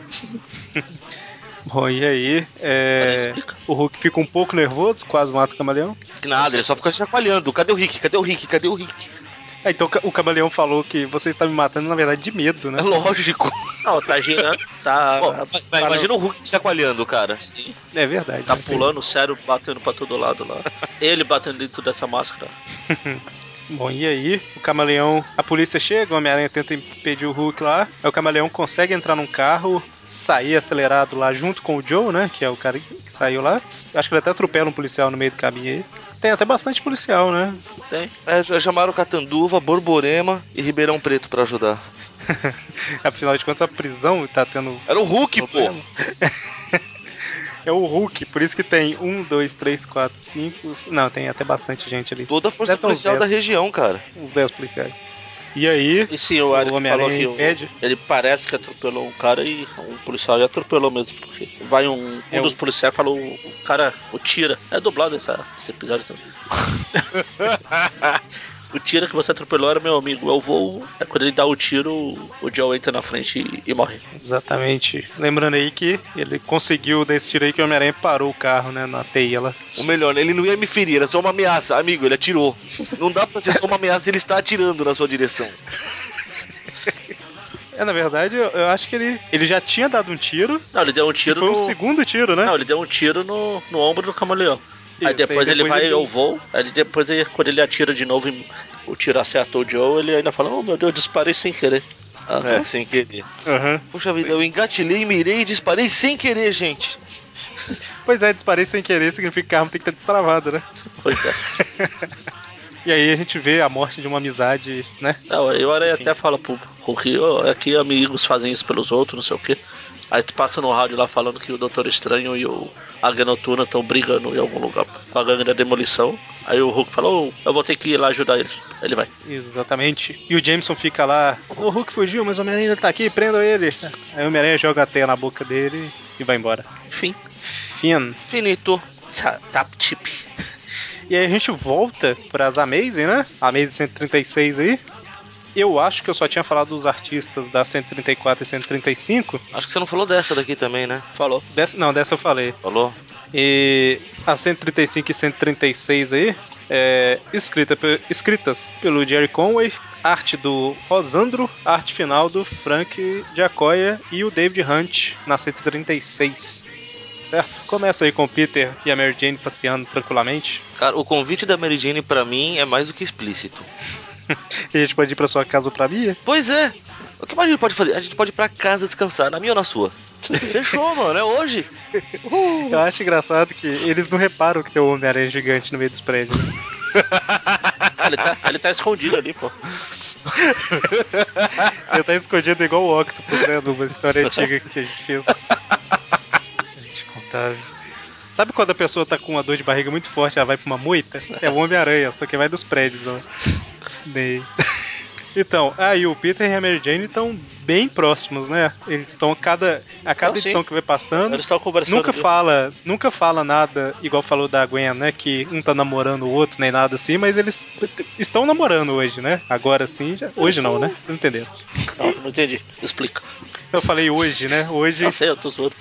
[SPEAKER 1] Bom, e aí, é, o Hulk fica um pouco nervoso, quase mata o camaleão.
[SPEAKER 3] Que nada, ele só fica chacoalhando. Cadê o Rick? Cadê o Rick? Cadê o Rick?
[SPEAKER 1] Ah, então o camaleão falou que você está me matando, na verdade, de medo, né?
[SPEAKER 3] É lógico.
[SPEAKER 2] Não, tá girando, tá.
[SPEAKER 3] Pô, mas imagina o Hulk chacoalhando, cara.
[SPEAKER 2] Sim,
[SPEAKER 1] É verdade.
[SPEAKER 2] tá
[SPEAKER 1] né?
[SPEAKER 2] pulando, sério, batendo pra todo lado lá. Ele batendo dentro dessa máscara.
[SPEAKER 1] Bom, e aí, o camaleão. A polícia chega, o Homem-Aranha tenta impedir o Hulk lá. Aí o camaleão consegue entrar num carro, sair acelerado lá junto com o Joe, né? Que é o cara que saiu lá. Acho que ele até atropela um policial no meio do caminho aí. Tem até bastante policial, né?
[SPEAKER 2] Tem.
[SPEAKER 3] É, já chamaram Catanduva, Borborema e Ribeirão Preto pra ajudar.
[SPEAKER 1] Afinal de contas, a prisão tá tendo.
[SPEAKER 3] Era o Hulk, pô.
[SPEAKER 1] É o Hulk, por isso que tem um, dois, três, quatro, cinco. Não, tem até bastante gente ali.
[SPEAKER 3] Toda a força policial da
[SPEAKER 1] dez.
[SPEAKER 3] região, cara.
[SPEAKER 1] Uns 10 policiais. E aí,
[SPEAKER 2] E sim, o
[SPEAKER 1] O
[SPEAKER 2] Eric falou que o-
[SPEAKER 1] impede.
[SPEAKER 2] ele parece que atropelou um cara e um policial e atropelou mesmo, porque vai um, um
[SPEAKER 1] É
[SPEAKER 2] dos
[SPEAKER 1] o-
[SPEAKER 2] policiais e falou, o cara, o Tira, é dublado essa, esse episódio também. o Tira que você atropelou era meu amigo, eu vou, é quando ele dá o tiro, o Joe entra na frente e, e morre.
[SPEAKER 1] exatamente. Lembrando aí que ele conseguiu dar esse tiro aí que o Homem-Aranha parou o carro, né? Na teia lá.
[SPEAKER 3] O melhor, ele não ia me ferir, era só uma ameaça. Amigo, ele atirou. Não dá pra ser só uma ameaça, ele está atirando na sua direção.
[SPEAKER 1] É, na verdade, eu, eu acho que ele, ele já tinha dado um tiro.
[SPEAKER 2] Não, ele deu um tiro
[SPEAKER 1] foi
[SPEAKER 2] no...
[SPEAKER 1] o segundo tiro, né?
[SPEAKER 2] Não, ele deu um tiro no, no ombro do camaleão. Aí
[SPEAKER 1] Isso,
[SPEAKER 2] depois
[SPEAKER 1] aí
[SPEAKER 2] ele
[SPEAKER 1] depois
[SPEAKER 2] vai
[SPEAKER 1] ele-
[SPEAKER 2] ao voo, aí depois ele- quando ele atira de novo e o tiro acerta o Joe, ele ainda fala, oh meu Deus, disparei sem querer. Aham.
[SPEAKER 3] É, sem querer.
[SPEAKER 1] Aham.
[SPEAKER 3] Puxa vida, eu engatilhei, mirei e disparei sem querer, gente.
[SPEAKER 1] Pois é, disparei sem querer significa que a arma tem que estar destravada, né?
[SPEAKER 2] Pois é.
[SPEAKER 1] E aí a gente vê a morte de uma amizade, né?
[SPEAKER 2] Não, aí o Aranha até fala pro Hulk, oh, aqui amigos fazem isso pelos outros, não sei o quê. Aí tu passa no rádio lá falando que o Doutor Estranho e o Águia Noturna estão brigando em algum lugar com a gangue da demolição. Aí o Hulk fala, oh, eu vou ter que ir lá ajudar eles. Ele vai.
[SPEAKER 1] Exatamente. E o Jameson fica lá. O Hulk fugiu, mas o Homem-Aranha ainda tá aqui, prendam ele. Aí o Homem-Aranha joga a teia na boca dele e vai embora.
[SPEAKER 2] Enfim.
[SPEAKER 1] Finn.
[SPEAKER 3] Finito.
[SPEAKER 2] Ta- Tap Chip.
[SPEAKER 1] E aí a gente volta pras Amazing, né? Amazing 136 aí. Eu acho que eu só tinha falado dos artistas da 134 e 135.
[SPEAKER 3] Acho que você não falou dessa daqui também, né?
[SPEAKER 2] Falou.
[SPEAKER 1] Dessa, não, dessa eu falei.
[SPEAKER 3] Falou?
[SPEAKER 1] E a 135 e 136 aí, é, escrita, escritas pelo Jerry Conway, arte do Rosandro, arte final do Frank Giacoia e o David Hunt na 136. Certo? Começa aí com o Peter e a Mary Jane passeando tranquilamente.
[SPEAKER 3] Cara, o convite da Mary Jane pra mim é mais do que explícito.
[SPEAKER 1] E a gente pode ir pra sua casa ou pra minha.
[SPEAKER 3] Pois é. O que mais a gente pode fazer? A gente pode ir pra casa descansar, na minha ou na sua? Fechou, mano, é hoje.
[SPEAKER 1] Eu acho engraçado que eles não reparam que tem um Homem-Aranha gigante no meio dos prédios.
[SPEAKER 2] ele tá, ele tá escondido ali, pô.
[SPEAKER 1] Ele tá escondido igual o Octopus, né? Numa história antiga que a gente fez. Gente, contável. Sabe quando a pessoa tá com uma dor de barriga muito forte, ela vai pra uma moita? É o Homem-Aranha, só que vai dos prédios, ó. Ney. Então, aí o Peter e a Mary Jane estão bem próximos, né? Eles estão a cada, a cada
[SPEAKER 2] Então, sim.
[SPEAKER 1] edição que vai passando.
[SPEAKER 2] Eles estão conversando.
[SPEAKER 1] Nunca fala, nunca fala nada igual falou da Gwen, né? Que um tá namorando o outro, nem nada assim, mas eles estão namorando hoje, né? Agora sim, já... hoje não, né? Vocês entenderam?
[SPEAKER 2] Não, não entendi. Explica.
[SPEAKER 1] Eu falei hoje, né? Hoje.
[SPEAKER 2] Não sei, eu tô zoando.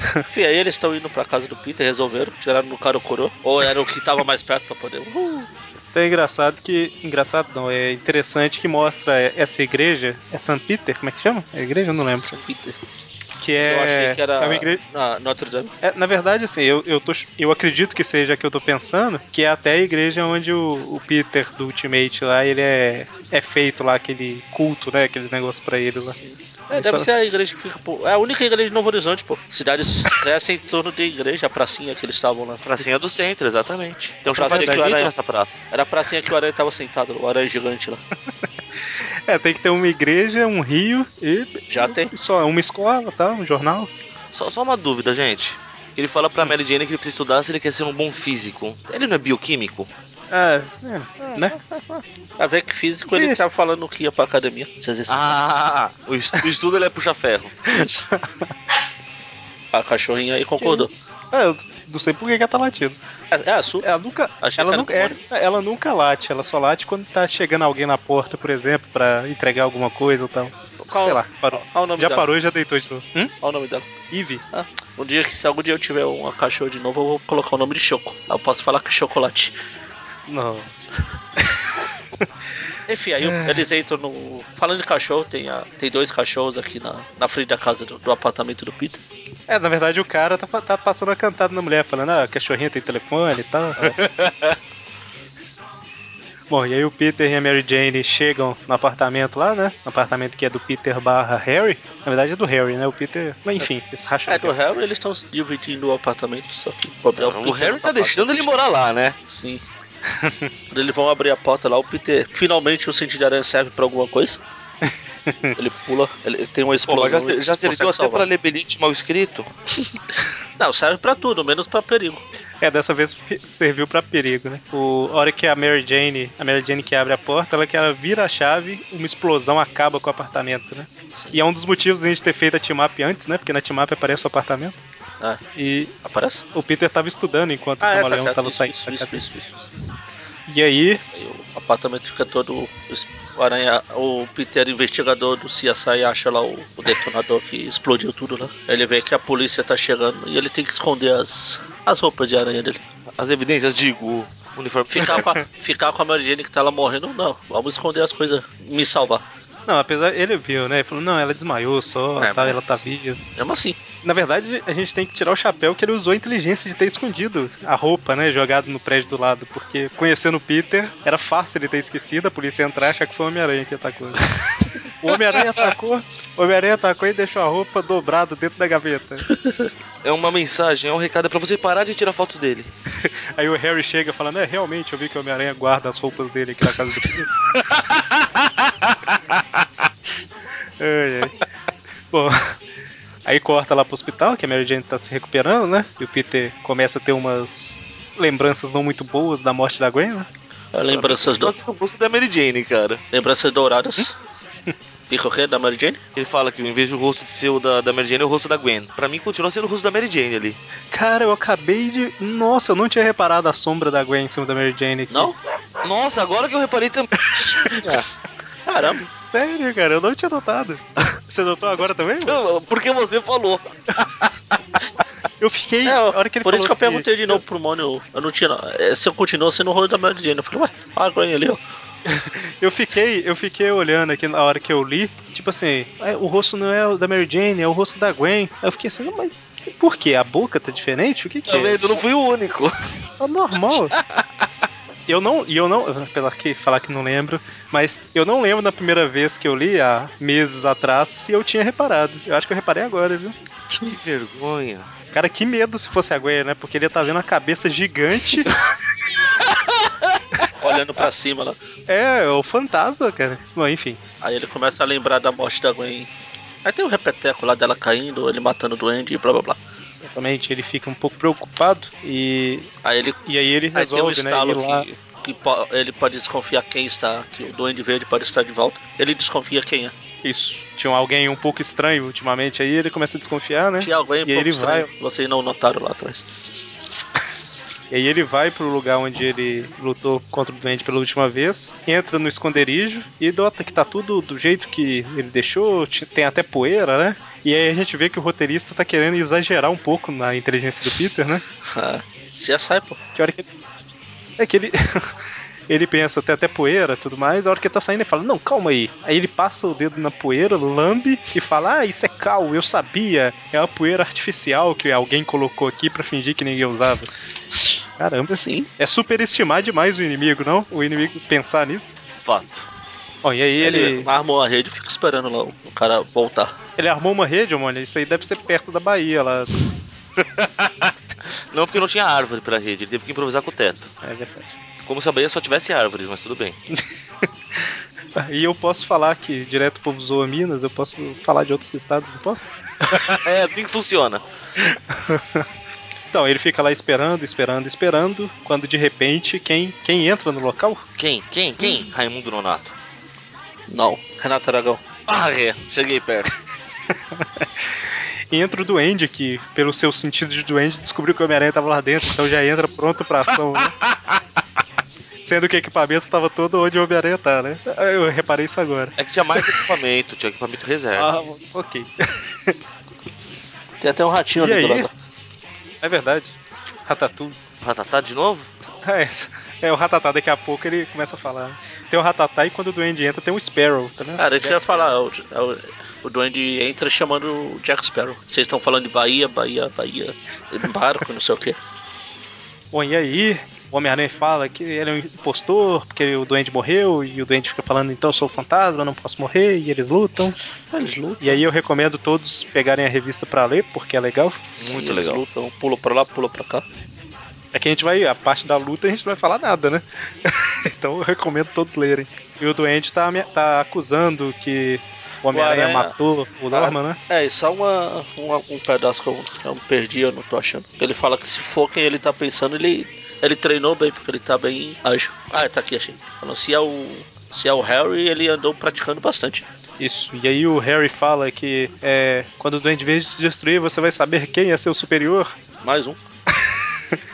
[SPEAKER 2] Enfim, aí eles estão indo pra casa do Peter, resolveram, tiraram no cara o coroa. Ou era o que tava mais perto pra poder. Uhul.
[SPEAKER 1] Então é engraçado que. Engraçado não, é interessante que mostra essa igreja. É St. Peter? Como é que chama? É igreja? Eu não lembro.
[SPEAKER 2] São Peter.
[SPEAKER 1] Que é.
[SPEAKER 2] Eu achei que era
[SPEAKER 1] é uma igreja.
[SPEAKER 2] na Notre Dame.
[SPEAKER 1] É, na verdade, assim, eu, eu, tô, eu acredito que seja a que eu tô pensando, que é até a igreja onde o, o Peter do Ultimate lá, ele é, é feito lá, aquele culto, né? Aquele negócio pra ele lá.
[SPEAKER 2] É, deve ser a igreja que fica. Pô, é a única igreja de Novo Horizonte, pô. Cidades crescem em torno de igreja, a pracinha que eles estavam lá.
[SPEAKER 3] Pracinha do centro, exatamente. Tem um chamado
[SPEAKER 2] que o Aranha-
[SPEAKER 3] nessa praça.
[SPEAKER 2] Era a pracinha que o aranha tava sentado, o aranha gigante lá.
[SPEAKER 1] É, tem que ter uma igreja, um rio e.
[SPEAKER 2] Já tem.
[SPEAKER 1] Só uma escola, tá? Um jornal.
[SPEAKER 3] Só, só uma dúvida, gente. Ele fala pra Mary Jane que ele precisa estudar se ele quer ser um bom físico. Ele não é bioquímico?
[SPEAKER 1] É, é, né?
[SPEAKER 2] Ver que físico ele
[SPEAKER 1] Isso.
[SPEAKER 2] tava falando que ia pra academia. Se exercitar.
[SPEAKER 3] Ah, o, est- o estudo ele é puxa ferro.
[SPEAKER 2] Isso. A cachorrinha aí concordou.
[SPEAKER 1] É, eu não sei por que que ela tá latindo.
[SPEAKER 2] É, é a sua?
[SPEAKER 1] Ela nunca,
[SPEAKER 2] Achei
[SPEAKER 1] ela,
[SPEAKER 2] que
[SPEAKER 1] nunca é, ela nunca late, ela só late quando tá chegando alguém na porta, por exemplo, pra entregar alguma coisa ou tal.
[SPEAKER 2] Qual-
[SPEAKER 1] Sei lá, parou.
[SPEAKER 2] Qual o nome
[SPEAKER 1] Já
[SPEAKER 2] dela?
[SPEAKER 1] parou e já deitou de novo. Hum?
[SPEAKER 2] Qual o nome dela?
[SPEAKER 1] Eve?
[SPEAKER 2] Ah, um dia que se algum dia eu tiver uma cachorra de novo, eu vou colocar o nome de Choco. Eu posso falar que é chocolate.
[SPEAKER 1] Nossa.
[SPEAKER 2] Enfim, aí
[SPEAKER 1] É.
[SPEAKER 2] eles entram no. Falando de cachorro, tem, a... tem dois cachorros aqui na, na frente da casa do, do apartamento do Peter.
[SPEAKER 1] É, na verdade o cara tá, tá passando a cantada na mulher, falando, ah, a cachorrinha tem telefone e tal. Bom, e aí o Peter e a Mary Jane chegam no apartamento lá, né? No apartamento que é do Peter barra Harry. Na verdade é do Harry, né? O Peter. Mas enfim, esse racha
[SPEAKER 2] É, do Harry eles estão dividindo o apartamento, só que o problema é
[SPEAKER 3] O
[SPEAKER 2] Peter
[SPEAKER 3] Harry
[SPEAKER 2] não
[SPEAKER 3] tá deixando ele morar lá, né?
[SPEAKER 2] Sim. Quando eles vão abrir a porta lá, o Peter finalmente o sentido de aranha serve pra alguma coisa. Ele pula, ele tem uma
[SPEAKER 3] Pô,
[SPEAKER 2] explosão.
[SPEAKER 3] mas já, se- já serviu até
[SPEAKER 2] salvar.
[SPEAKER 3] pra Lebelite mal escrito?
[SPEAKER 2] Não, serve pra tudo, menos pra perigo.
[SPEAKER 1] É, dessa vez serviu pra perigo, né? O, a hora que a Mary Jane, a Mary Jane que abre a porta, ela que ela vira a chave, uma explosão acaba com o apartamento, né?
[SPEAKER 2] Sim.
[SPEAKER 1] E é um dos motivos de a gente ter feito a team-up antes, né? Porque na team-up aparece o apartamento.
[SPEAKER 2] Ah,
[SPEAKER 1] E
[SPEAKER 2] aparece?
[SPEAKER 1] o Peter tava estudando enquanto
[SPEAKER 2] Ah,
[SPEAKER 1] o
[SPEAKER 2] é, tá
[SPEAKER 1] Camaleão
[SPEAKER 2] certo.
[SPEAKER 1] tava
[SPEAKER 2] Isso,
[SPEAKER 1] saindo
[SPEAKER 2] isso,
[SPEAKER 1] da
[SPEAKER 2] isso, isso, isso, isso.
[SPEAKER 1] E aí,
[SPEAKER 2] Aí o apartamento fica todo. O aranha, o Peter, investigador do CSI, acha lá o, o detonador que explodiu tudo lá. Aí Ele vê que a polícia tá chegando e ele tem que esconder as, as roupas de aranha dele.
[SPEAKER 3] As evidências, digo, o uniforme.
[SPEAKER 2] Ficar com a, ficar com a Mary Jane que tá lá morrendo, não. Vamos esconder as coisas, me salvar.
[SPEAKER 1] Não, apesar, ele viu, né? Ele falou, não, ela desmaiou só,
[SPEAKER 2] É, mas-
[SPEAKER 1] ela tá viva.
[SPEAKER 2] Mesmo assim.
[SPEAKER 1] Na verdade, a gente tem que tirar o chapéu que ele usou a inteligência de ter escondido a roupa, né? Jogado no prédio do lado. Porque conhecendo o Peter, era fácil ele ter esquecido, a polícia entrar e achar que foi o Homem-Aranha que atacou. o Homem-Aranha atacou, Homem-Aranha atacou e deixou a roupa dobrada dentro da gaveta.
[SPEAKER 3] É uma mensagem, é um recado é pra você parar de tirar fotos dele.
[SPEAKER 1] Aí o Harry chega falando, é, realmente, eu vi que o Homem-Aranha guarda as roupas dele aqui na casa do Peter. ai, ai. Bom, aí corta lá pro hospital, que a Mary Jane tá se recuperando, né? E o Peter começa a ter umas lembranças não muito boas da morte da Gwen, né?
[SPEAKER 2] Lembranças, do,
[SPEAKER 3] Nossa, o bolso da Mary Jane, cara.
[SPEAKER 2] lembranças douradas. Fica o quê? Da Mary Jane?
[SPEAKER 3] Ele fala que em vez do rosto de ser o da, da Mary Jane, é o rosto da Gwen. Pra mim, continua sendo o rosto da Mary Jane ali.
[SPEAKER 1] Cara, eu acabei de. Nossa, eu não tinha reparado a sombra da Gwen em cima da Mary Jane aqui.
[SPEAKER 2] Não?
[SPEAKER 3] Nossa, agora que eu reparei também.
[SPEAKER 2] Caramba.
[SPEAKER 1] Sério, cara, eu não tinha notado. Você notou agora também?
[SPEAKER 3] Porque você falou.
[SPEAKER 1] Eu fiquei.
[SPEAKER 2] É,
[SPEAKER 1] a hora que ele
[SPEAKER 2] por isso que eu
[SPEAKER 1] assim,
[SPEAKER 2] perguntei de novo pro Mônio. Eu não tinha. é, Se eu continuo sendo o rosto da Mary Jane. Eu falei, ué, olha a Gwen ali, ó.
[SPEAKER 1] Eu fiquei, eu fiquei olhando aqui na hora que eu li, tipo assim, é, o rosto não é o da Mary Jane, é o rosto da Gwen. Eu fiquei assim, mas por quê? A boca tá diferente? O que que é?
[SPEAKER 3] Eu não fui o único.
[SPEAKER 1] Tá normal. Eu não, e eu não, pela que falar que não lembro, mas eu não lembro da primeira vez que eu li, há meses atrás, se eu tinha reparado. Eu acho que eu reparei agora, viu?
[SPEAKER 3] Que vergonha.
[SPEAKER 1] Cara, que medo se fosse a Gwen, né? Porque ele ia tá vendo a cabeça gigante.
[SPEAKER 2] Olhando pra cima lá.
[SPEAKER 1] é, o fantasma, cara. Bom, enfim.
[SPEAKER 2] Aí ele começa a lembrar da morte da Gwen. Aí tem o repeteco lá dela caindo, ele matando o duende e blá blá blá.
[SPEAKER 1] Exatamente, ele fica um pouco preocupado e,
[SPEAKER 2] Aí ele
[SPEAKER 1] e aí ele
[SPEAKER 2] aí tem um
[SPEAKER 1] resolve, né, ir lá.
[SPEAKER 2] que, que ele pode desconfiar quem está, que o duende verde pode estar de volta. Ele desconfia quem é.
[SPEAKER 1] Isso. Tinha alguém um pouco estranho ultimamente aí, ele começa a desconfiar, né?
[SPEAKER 2] Tinha alguém um
[SPEAKER 1] E aí
[SPEAKER 2] pouco
[SPEAKER 1] ele vai,
[SPEAKER 2] estranho. Vocês não notaram lá atrás.
[SPEAKER 1] E aí ele vai pro lugar onde ele lutou contra o doente pela última vez, entra no esconderijo e nota que tá tudo do jeito que ele deixou, tem até poeira, né? E aí a gente vê que o roteirista tá querendo exagerar um pouco na inteligência do Peter, né?
[SPEAKER 2] Se sai, pô.
[SPEAKER 1] Que hora que ele... É que ele. ele pensa, tem até poeira tudo mais, a hora que ele tá saindo, ele fala, não, calma aí. Aí ele passa o dedo na poeira, lambe e fala, ah, isso é cal, eu sabia. É uma poeira artificial que alguém colocou aqui pra fingir que ninguém usava. Caramba,
[SPEAKER 2] Sim.
[SPEAKER 1] é superestimar demais o inimigo, não? O inimigo pensar nisso.
[SPEAKER 3] Fato.
[SPEAKER 1] Bom, e aí
[SPEAKER 2] Ele,
[SPEAKER 1] ele,
[SPEAKER 2] armou a rede e fica esperando lá o o cara voltar.
[SPEAKER 1] ele armou uma rede, mano. Isso aí deve ser perto da Bahia lá.
[SPEAKER 3] Não, porque não tinha árvore pra rede, ele teve que improvisar com o teto.
[SPEAKER 1] É verdade.
[SPEAKER 3] Como se a Bahia só tivesse árvores, mas tudo bem.
[SPEAKER 1] E eu posso falar que direto o povo zoa Minas, eu posso falar de outros estados, não posso?
[SPEAKER 3] é assim que funciona.
[SPEAKER 1] Então, ele fica lá esperando, esperando, esperando, quando de repente, quem, quem entra no local?
[SPEAKER 3] Quem? Quem? Quem? Raimundo Nonato.
[SPEAKER 2] Não, Renato Aragão.
[SPEAKER 3] Ah, é. Cheguei perto.
[SPEAKER 1] Entra o Duende, que, pelo seu sentido de Duende, descobriu que o Homem-Aranha tava lá dentro, então já entra pronto pra ação, né? Sendo que o equipamento tava todo onde o Homem-Aranha tá, né? Eu reparei isso agora.
[SPEAKER 3] É que tinha mais equipamento, tinha equipamento reserva.
[SPEAKER 1] Ah, ok.
[SPEAKER 2] Tem até um ratinho
[SPEAKER 1] E
[SPEAKER 2] ali do
[SPEAKER 1] aí?
[SPEAKER 2] lado.
[SPEAKER 1] É verdade. Ratatouille.
[SPEAKER 3] Ratatá de novo?
[SPEAKER 1] É, é, o Ratatá daqui a pouco ele começa a falar. né? Tem o Ratatá e quando o Duende entra tem o Sparrow, tá vendo?
[SPEAKER 2] Cara, eu ia falar, o, é o, o Duende entra chamando o Jack Sparrow. Vocês estão falando de Bahia, Bahia, Bahia, barco, não sei o que.
[SPEAKER 1] Bom, e aí, o Homem-Aranha fala que ele é um impostor, porque o Duende morreu, e o Duende fica falando, então eu sou o fantasma, não posso morrer, e eles lutam.
[SPEAKER 2] Eles lutam.
[SPEAKER 1] E aí eu recomendo todos pegarem a revista pra ler, porque é legal.
[SPEAKER 3] Muito
[SPEAKER 2] eles
[SPEAKER 3] legal.
[SPEAKER 2] lutam, pula pra lá, pula pra cá.
[SPEAKER 1] É que a gente vai, a parte da luta a gente não vai falar nada, né? então eu recomendo todos lerem. E o Duende tá, tá acusando que o Homem-Aranha
[SPEAKER 2] Aranha-
[SPEAKER 1] matou o Norman, né?
[SPEAKER 2] É, e só uma, uma- um pedaço que eu, que eu perdi, eu não tô achando. Ele fala que se for quem ele tá pensando, ele, ele treinou bem, porque ele tá bem ágil. Ah, tá aqui, achei. Falando, se é o. Se é o Harry, ele andou praticando bastante.
[SPEAKER 1] Isso. E aí o Harry fala que é, quando o Duende Verde te destruir, você vai saber quem é seu superior.
[SPEAKER 2] Mais um.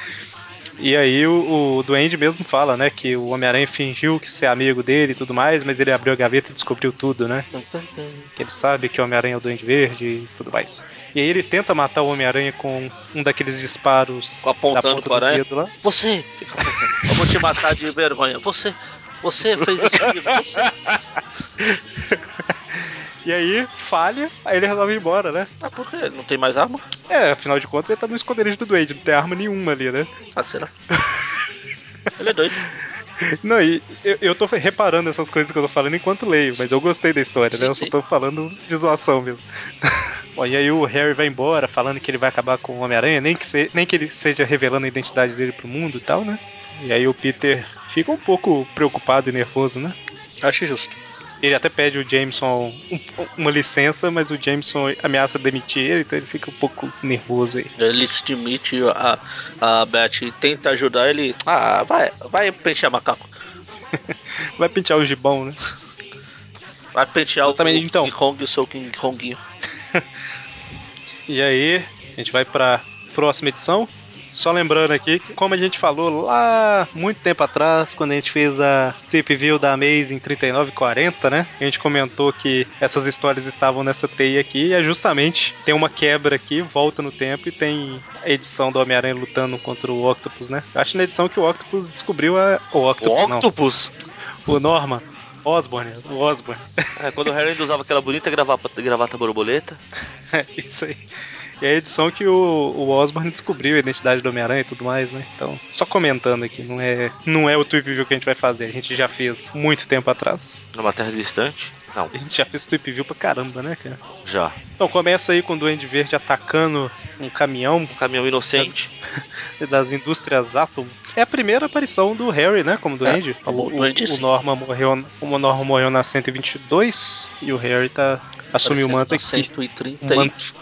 [SPEAKER 1] E aí o, o Duende mesmo fala, né, que o Homem-Aranha fingiu que ser amigo dele e tudo mais, mas ele abriu a gaveta e descobriu tudo, né?
[SPEAKER 2] Tum, tum, tum.
[SPEAKER 1] Que ele sabe que o Homem-Aranha é o Duende Verde e tudo mais. E aí ele tenta matar o Homem-Aranha com um daqueles disparos
[SPEAKER 2] Apontando
[SPEAKER 1] da
[SPEAKER 2] aranha.
[SPEAKER 1] do dedo lá.
[SPEAKER 2] Você! Vou te matar de vergonha. Você! Você fez isso comigo. Você!
[SPEAKER 1] E aí falha, aí ele resolve ir embora, né?
[SPEAKER 2] Ah, por quê? Não tem mais arma?
[SPEAKER 1] É, afinal de contas ele tá no esconderijo do Duende, não tem arma nenhuma ali, né?
[SPEAKER 2] Ah, será? Ele é doido.
[SPEAKER 1] Não, e eu, eu tô reparando essas coisas que eu tô falando enquanto leio, mas eu gostei da história,
[SPEAKER 2] Sim,
[SPEAKER 1] né? Eu
[SPEAKER 2] sim.
[SPEAKER 1] só tô falando de zoação mesmo. Bom, e aí o Harry vai embora falando que ele vai acabar com o Homem-Aranha, nem, que se- nem que ele seja revelando a identidade dele pro mundo e tal, né? E aí o Peter fica um pouco preocupado e nervoso, né?
[SPEAKER 2] Acho justo.
[SPEAKER 1] Ele até pede o Jameson um- uma licença, mas o Jameson ameaça demitir ele, então ele fica um pouco nervoso aí.
[SPEAKER 2] Ele se demite, a, a Beth tenta ajudar ele. Ah, vai, vai pentear macaco.
[SPEAKER 1] Vai pentear o gibão, né?
[SPEAKER 2] Vai pentear
[SPEAKER 1] Exatamente,
[SPEAKER 2] o
[SPEAKER 1] então.
[SPEAKER 2] King Kong e o seu King Konguinho.
[SPEAKER 1] E aí, a gente vai pra próxima edição. Só lembrando aqui que, como a gente falou lá muito tempo atrás, quando a gente fez a Trip View da Amazing 3940, né? A gente comentou que essas histórias estavam nessa teia aqui e é justamente tem uma quebra aqui, volta no tempo e tem a edição do Homem-Aranha lutando contra o Octopus, né? Acho na edição que o Octopus descobriu a. O
[SPEAKER 3] O
[SPEAKER 1] Octopus, não.
[SPEAKER 3] Octopus?
[SPEAKER 1] O Norman. Osborne, o Osborne.
[SPEAKER 3] É, quando o Harry usava aquela bonita gravata, gravata borboleta.
[SPEAKER 1] É, isso aí. E a edição que o, o Osborne descobriu a identidade do Homem-Aranha e tudo mais, né? Então, só comentando aqui, não é, não é o Tweep View que a gente vai fazer, a gente já fez muito tempo atrás.
[SPEAKER 3] Numa terra distante. Não,
[SPEAKER 1] A gente já fez Tweep View pra caramba, né, cara?
[SPEAKER 3] já.
[SPEAKER 1] Então começa aí com o Duende Verde atacando um caminhão
[SPEAKER 3] Um caminhão inocente.
[SPEAKER 1] das indústrias Atom. É a primeira aparição do Harry, né, como Duende.
[SPEAKER 2] como Duende,
[SPEAKER 1] o
[SPEAKER 2] sim.
[SPEAKER 1] Norma morreu, o Norma morreu na 122 e o Harry tá assumiu o manto aqui.
[SPEAKER 2] 130
[SPEAKER 1] Um manto.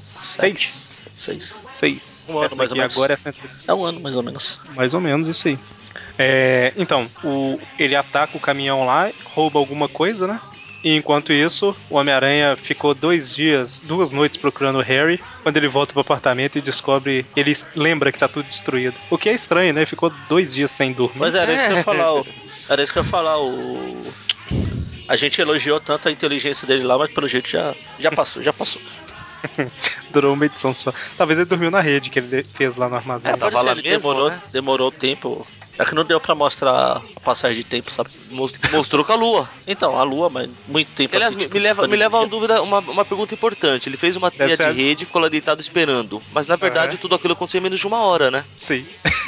[SPEAKER 1] Seis.
[SPEAKER 2] Seis.
[SPEAKER 1] Seis.
[SPEAKER 2] Um ano,
[SPEAKER 1] Essa
[SPEAKER 2] mais ou menos.
[SPEAKER 1] agora é 100
[SPEAKER 2] É um ano mais ou menos.
[SPEAKER 1] Mais ou menos isso aí. É, então, o, ele ataca o caminhão lá, rouba alguma coisa, né? E enquanto isso, o Homem-Aranha ficou dois dias, duas noites procurando o Harry. Quando ele volta pro apartamento e descobre, ele lembra que tá tudo destruído. O que é estranho, né? Ficou dois dias sem dormir.
[SPEAKER 2] Mas era isso que eu ia falar. o- Era isso que eu ia falar. O... A gente elogiou tanto a inteligência dele lá, mas pelo jeito já, já passou, já passou.
[SPEAKER 1] Durou uma edição só. Talvez ele dormiu na rede que ele fez lá no armazém.
[SPEAKER 3] É, tava lá mesmo,
[SPEAKER 2] demorou,
[SPEAKER 3] né?
[SPEAKER 2] demorou tempo. É que não deu pra mostrar a passagem de tempo, sabe?
[SPEAKER 3] Mos- Mostrou com a lua.
[SPEAKER 2] Então, a lua, mas muito tempo
[SPEAKER 3] Aliás,
[SPEAKER 2] assim,
[SPEAKER 3] me,
[SPEAKER 2] tipo,
[SPEAKER 3] me leva, me leva a uma dúvida, uma, uma pergunta importante. Ele fez uma trilha de
[SPEAKER 1] ser-
[SPEAKER 3] rede e ficou lá deitado esperando. Mas na verdade
[SPEAKER 1] Aham.
[SPEAKER 3] tudo aquilo aconteceu em menos de uma hora, né?
[SPEAKER 1] Sim.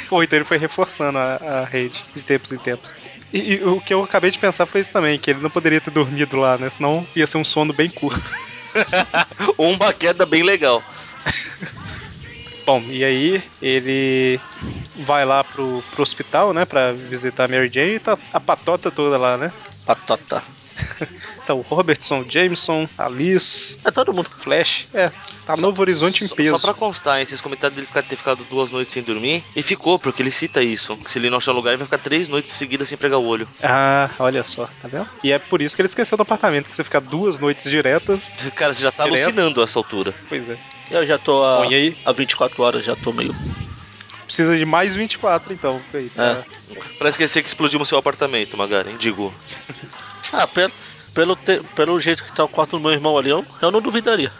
[SPEAKER 1] Ou então ele foi reforçando a, a rede de tempos em tempos. E, e o que eu acabei de pensar foi isso também, que ele não poderia ter dormido lá, né? Senão ia ser um sono bem curto.
[SPEAKER 3] Ou uma queda bem legal.
[SPEAKER 1] Bom, e aí ele vai lá pro, pro hospital, né? Pra visitar a Mary Jane e tá a patota toda lá, né?
[SPEAKER 2] Patota.
[SPEAKER 1] Tá o Robertson, Jameson, a Liz,
[SPEAKER 2] É todo mundo.
[SPEAKER 1] Flash. É, tá Novo Horizonte em peso.
[SPEAKER 3] Só pra constar, esses comentários dele ficar, ter ficado duas noites sem dormir. E ficou, porque ele cita isso. Que se ele não achar lugar, ele vai ficar três noites seguidas sem pregar o olho.
[SPEAKER 1] Ah, olha só, tá vendo? E é por isso que ele esqueceu do apartamento, que você fica duas noites diretas.
[SPEAKER 3] Cara, você já tá
[SPEAKER 1] Direto.
[SPEAKER 3] alucinando a essa altura.
[SPEAKER 1] Pois é.
[SPEAKER 2] Eu já tô há,
[SPEAKER 1] Bom, e aí?
[SPEAKER 2] há 24 horas, já tô meio.
[SPEAKER 1] Precisa de mais 24, então. Aí, tá.
[SPEAKER 3] Pra esquecer que explodimos seu apartamento, Magaren. Digo.
[SPEAKER 2] Ah, pelo, pelo, te- pelo jeito que tá o quarto do meu irmão ali, eu, eu não duvidaria.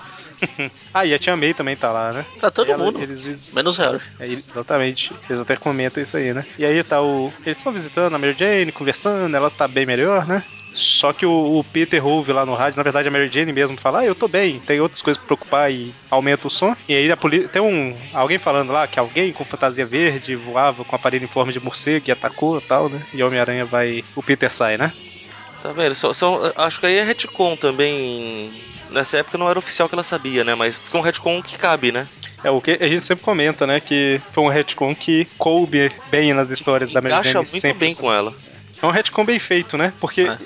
[SPEAKER 1] Ah, e a Tia May também tá lá, né?
[SPEAKER 2] Tá todo
[SPEAKER 1] ela-
[SPEAKER 2] mundo,
[SPEAKER 1] Eles,
[SPEAKER 2] menos Harry.
[SPEAKER 1] é, exatamente. Eles até comentam isso aí, né? E aí tá o. Eles estão visitando a Mary Jane, conversando, ela tá bem melhor, né? Só que o, o Peter ouve lá no rádio, na verdade a Mary Jane mesmo fala, ah, eu tô bem, tem outras coisas pra preocupar e aumenta o som. E aí a polícia. Tem um. Alguém falando lá que alguém com fantasia verde voava com aparelho em forma de morcego e atacou e tal, né? E o Homem-Aranha vai. O Peter sai, né?
[SPEAKER 3] Tá vendo? Só, só- acho que aí é retcon também. Nessa época não era oficial que ela sabia, né? Mas fica um retcon que cabe, né?
[SPEAKER 1] É o que a gente sempre comenta, né? Que foi um retcon que coube bem nas histórias da Mary
[SPEAKER 3] Encaixa
[SPEAKER 1] Jane.
[SPEAKER 3] muito
[SPEAKER 1] sempre
[SPEAKER 3] bem com ela.
[SPEAKER 1] É um retcon bem feito, né? Porque,
[SPEAKER 2] É.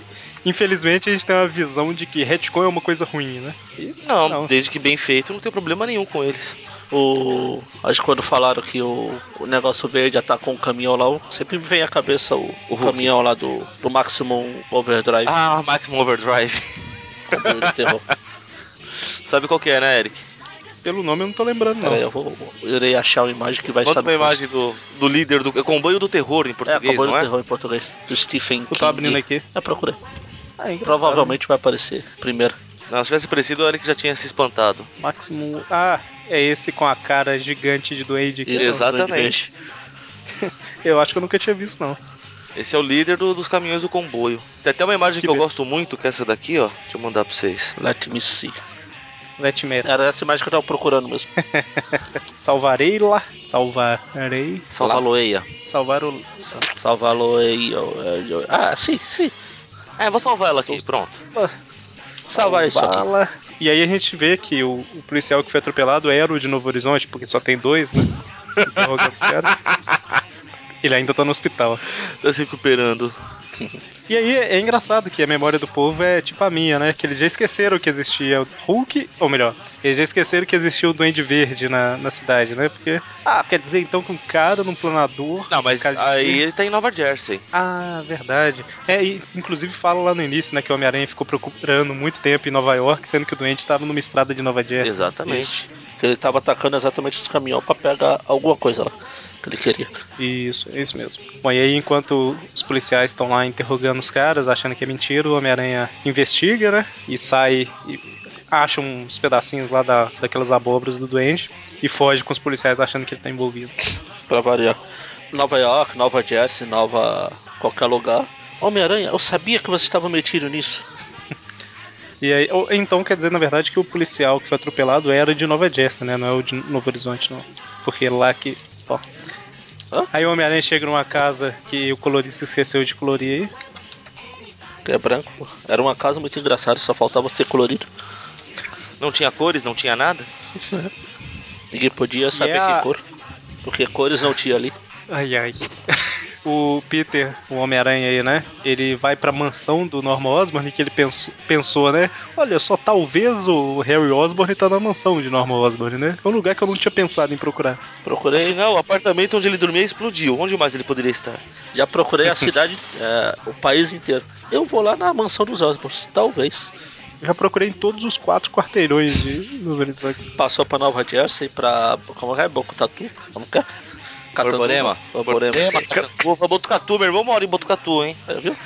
[SPEAKER 1] infelizmente, a gente tem uma visão de que retcon é uma coisa ruim, né? E,
[SPEAKER 3] Não,
[SPEAKER 1] Não.
[SPEAKER 3] desde que bem feito, não tem problema nenhum com eles.
[SPEAKER 2] O. Acho que quando falaram que o, o negócio verde atacou um caminhão lá, sempre me vem à cabeça o, o caminhão lá do, do Maximum Overdrive
[SPEAKER 3] Ah, Maximum Overdrive.
[SPEAKER 2] comboio do terror.
[SPEAKER 3] Sabe qual que é, né, Eric?
[SPEAKER 1] pelo nome eu não tô lembrando, não.
[SPEAKER 2] Pera aí, eu vou. Eu irei achar uma imagem que vai
[SPEAKER 3] Bota
[SPEAKER 2] estar no
[SPEAKER 3] uma imagem do, do líder do é comboio do terror em
[SPEAKER 2] É,
[SPEAKER 3] português,
[SPEAKER 2] comboio
[SPEAKER 3] não
[SPEAKER 2] do
[SPEAKER 3] é?
[SPEAKER 2] terror em português. Do Stephen
[SPEAKER 1] Eu
[SPEAKER 2] King.
[SPEAKER 1] tô abrindo aqui.
[SPEAKER 2] É, procurei.
[SPEAKER 1] Ah, é engraçado.
[SPEAKER 2] Provavelmente vai aparecer primeiro.
[SPEAKER 3] Não, se tivesse parecido, o Eric já tinha se espantado.
[SPEAKER 1] Máximo. Ah, é esse com a cara gigante de Duende.
[SPEAKER 2] Isso,
[SPEAKER 3] Exatamente.
[SPEAKER 1] Eu acho que eu nunca tinha visto, não.
[SPEAKER 3] Esse é o líder do- dos caminhões do comboio. Tem até uma imagem que,
[SPEAKER 1] Que
[SPEAKER 3] eu gosto muito, que é essa daqui, ó. Deixa eu mandar pra vocês.
[SPEAKER 2] Let me see.
[SPEAKER 1] Let me
[SPEAKER 2] Era essa imagem que eu tava procurando mesmo.
[SPEAKER 1] Salvarei lá. Salvarei.
[SPEAKER 3] Salvaloeia.
[SPEAKER 1] Salvar o.
[SPEAKER 2] Sa- Salvá-lo aí. ó, é, ó. Ah, sim, sim.
[SPEAKER 3] É, vou salvar ela aqui, pronto.
[SPEAKER 2] Salvar isso aqui.
[SPEAKER 1] E aí a gente vê que o, o policial que foi atropelado era o de Novo Horizonte, porque só tem dois, né? Caras. Ele ainda tá no hospital.
[SPEAKER 3] Tá se recuperando.
[SPEAKER 1] E aí é engraçado que a memória do povo é tipo a minha, né? Que eles já esqueceram que existia o Hulk, ou melhor, eles já esqueceram que existia o Duende Verde na, na cidade, né? Porque, ah, quer dizer então que um cara num planador.
[SPEAKER 3] Não, mas
[SPEAKER 1] de
[SPEAKER 3] aí
[SPEAKER 1] verde-
[SPEAKER 3] ele tá em Nova Jersey.
[SPEAKER 1] Ah, verdade. É, e inclusive fala lá no início, né, que o Homem-Aranha ficou procurando muito tempo em Nova York, sendo que o doente estava numa estrada de Nova Jersey.
[SPEAKER 3] Exatamente.
[SPEAKER 2] Isso. Que ele tava atacando exatamente os caminhões pra pegar alguma coisa lá que ele queria.
[SPEAKER 1] Isso, é isso mesmo. Bom, e aí enquanto os policiais estão lá interrogando os caras, achando que é mentira, o Homem-Aranha investiga, né? E sai e acha uns pedacinhos lá da, daquelas abóboras do duende e foge com os policiais achando que ele tá envolvido.
[SPEAKER 2] Pra variar. Nova York, Nova Jersey, Nova. qualquer lugar. Homem-Aranha, eu sabia que você estava metido nisso.
[SPEAKER 1] E aí, ou- então quer dizer, na verdade, que o policial que foi atropelado era de Nova Jersey, né? Não é o de Novo Horizonte, não. Porque lá que.
[SPEAKER 2] Hã?
[SPEAKER 1] Aí o Homem-Aranha chega numa casa que o colorista esqueceu de colorir aí.
[SPEAKER 2] É branco. pô. Era uma casa muito engraçada, só faltava ser colorido.
[SPEAKER 3] Não tinha cores, não tinha nada.
[SPEAKER 2] Ninguém podia saber
[SPEAKER 1] a-
[SPEAKER 2] que cor. Porque cores não tinha ali.
[SPEAKER 1] Ai ai. O Peter, o Homem-Aranha aí, né? Ele vai pra mansão do Norman Osborn que ele pensou, pensou, né? Olha, só talvez o Harry Osborn tá na mansão de Norman Osborn, né? É um lugar que eu não tinha pensado em procurar.
[SPEAKER 2] Procurei,
[SPEAKER 3] Afinal, o apartamento onde ele dormia explodiu. Onde mais ele poderia estar?
[SPEAKER 2] já procurei a cidade, é, o país inteiro. Eu vou lá na mansão dos Osborns, talvez.
[SPEAKER 1] Eu já procurei em todos os quatro quarteirões de.
[SPEAKER 2] Passou pra Nova Jersey, pra. Como é? Bocutatu? Como que é? Catanduva.
[SPEAKER 3] Borborema.
[SPEAKER 2] Borborema.
[SPEAKER 3] Botucatu, Botucatu, meu irmão mora em Botucatu, hein?
[SPEAKER 2] É, viu?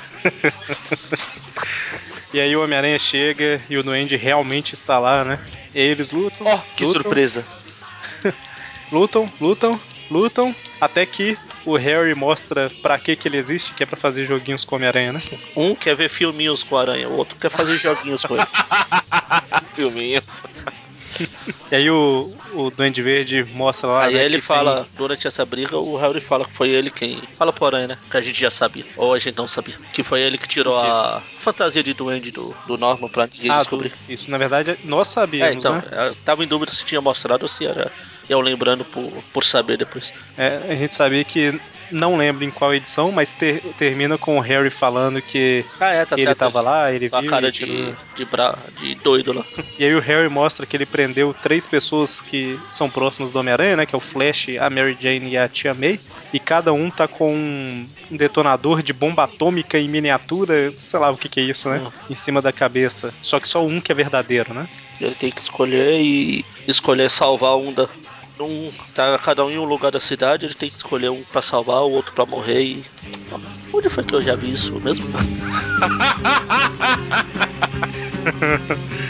[SPEAKER 1] E aí o Homem-Aranha chega e o Duende realmente está lá, né? E aí eles lutam.
[SPEAKER 3] Ó, que
[SPEAKER 1] lutam,
[SPEAKER 3] surpresa.
[SPEAKER 1] Lutam, lutam, lutam, até que o Harry mostra pra que que ele existe, que é pra fazer joguinhos com o Homem-Aranha, né?
[SPEAKER 2] Um quer ver filminhos com a aranha, o outro quer fazer joguinhos com ele.
[SPEAKER 3] Filminhos.
[SPEAKER 1] E aí o, o Duende Verde mostra lá.
[SPEAKER 2] Aí
[SPEAKER 1] né,
[SPEAKER 2] ele fala, durante essa briga, o Harry fala que foi ele quem. Fala pro aranha, né? Que a gente já sabia. Ou a gente não sabia. Que foi ele que tirou a fantasia de duende do, do Norman pra ninguém
[SPEAKER 1] Tem... Ah,
[SPEAKER 2] descobrir.
[SPEAKER 1] do- isso, na verdade, nós sabíamos,
[SPEAKER 2] É, então,
[SPEAKER 1] né?
[SPEAKER 2] eu tava em dúvida se tinha mostrado ou se era eu lembrando por, por saber depois.
[SPEAKER 1] É, a gente sabia que. Não lembro em qual edição, mas ter- termina com o Harry falando que
[SPEAKER 2] Ah, é, tá
[SPEAKER 1] ele
[SPEAKER 2] certo.
[SPEAKER 1] tava lá, ele
[SPEAKER 2] Com a
[SPEAKER 1] viu.
[SPEAKER 2] cara
[SPEAKER 1] e tirou-
[SPEAKER 2] de, de, bra... de doido lá.
[SPEAKER 1] E aí o Harry mostra que ele prendeu três pessoas que são próximas do Homem-Aranha, né? Que é o Flash, a Mary Jane e a Tia May. E cada um tá com um um detonador de bomba atômica em miniatura, sei lá o que que é isso, né?
[SPEAKER 2] Hum.
[SPEAKER 1] Em cima da cabeça. Só que só um que é verdadeiro, né?
[SPEAKER 2] Ele tem que escolher e escolher salvar um da. Um, tá cada um em um lugar da cidade, ele tem que escolher um pra salvar, o outro pra morrer e. Onde foi que eu já vi isso mesmo?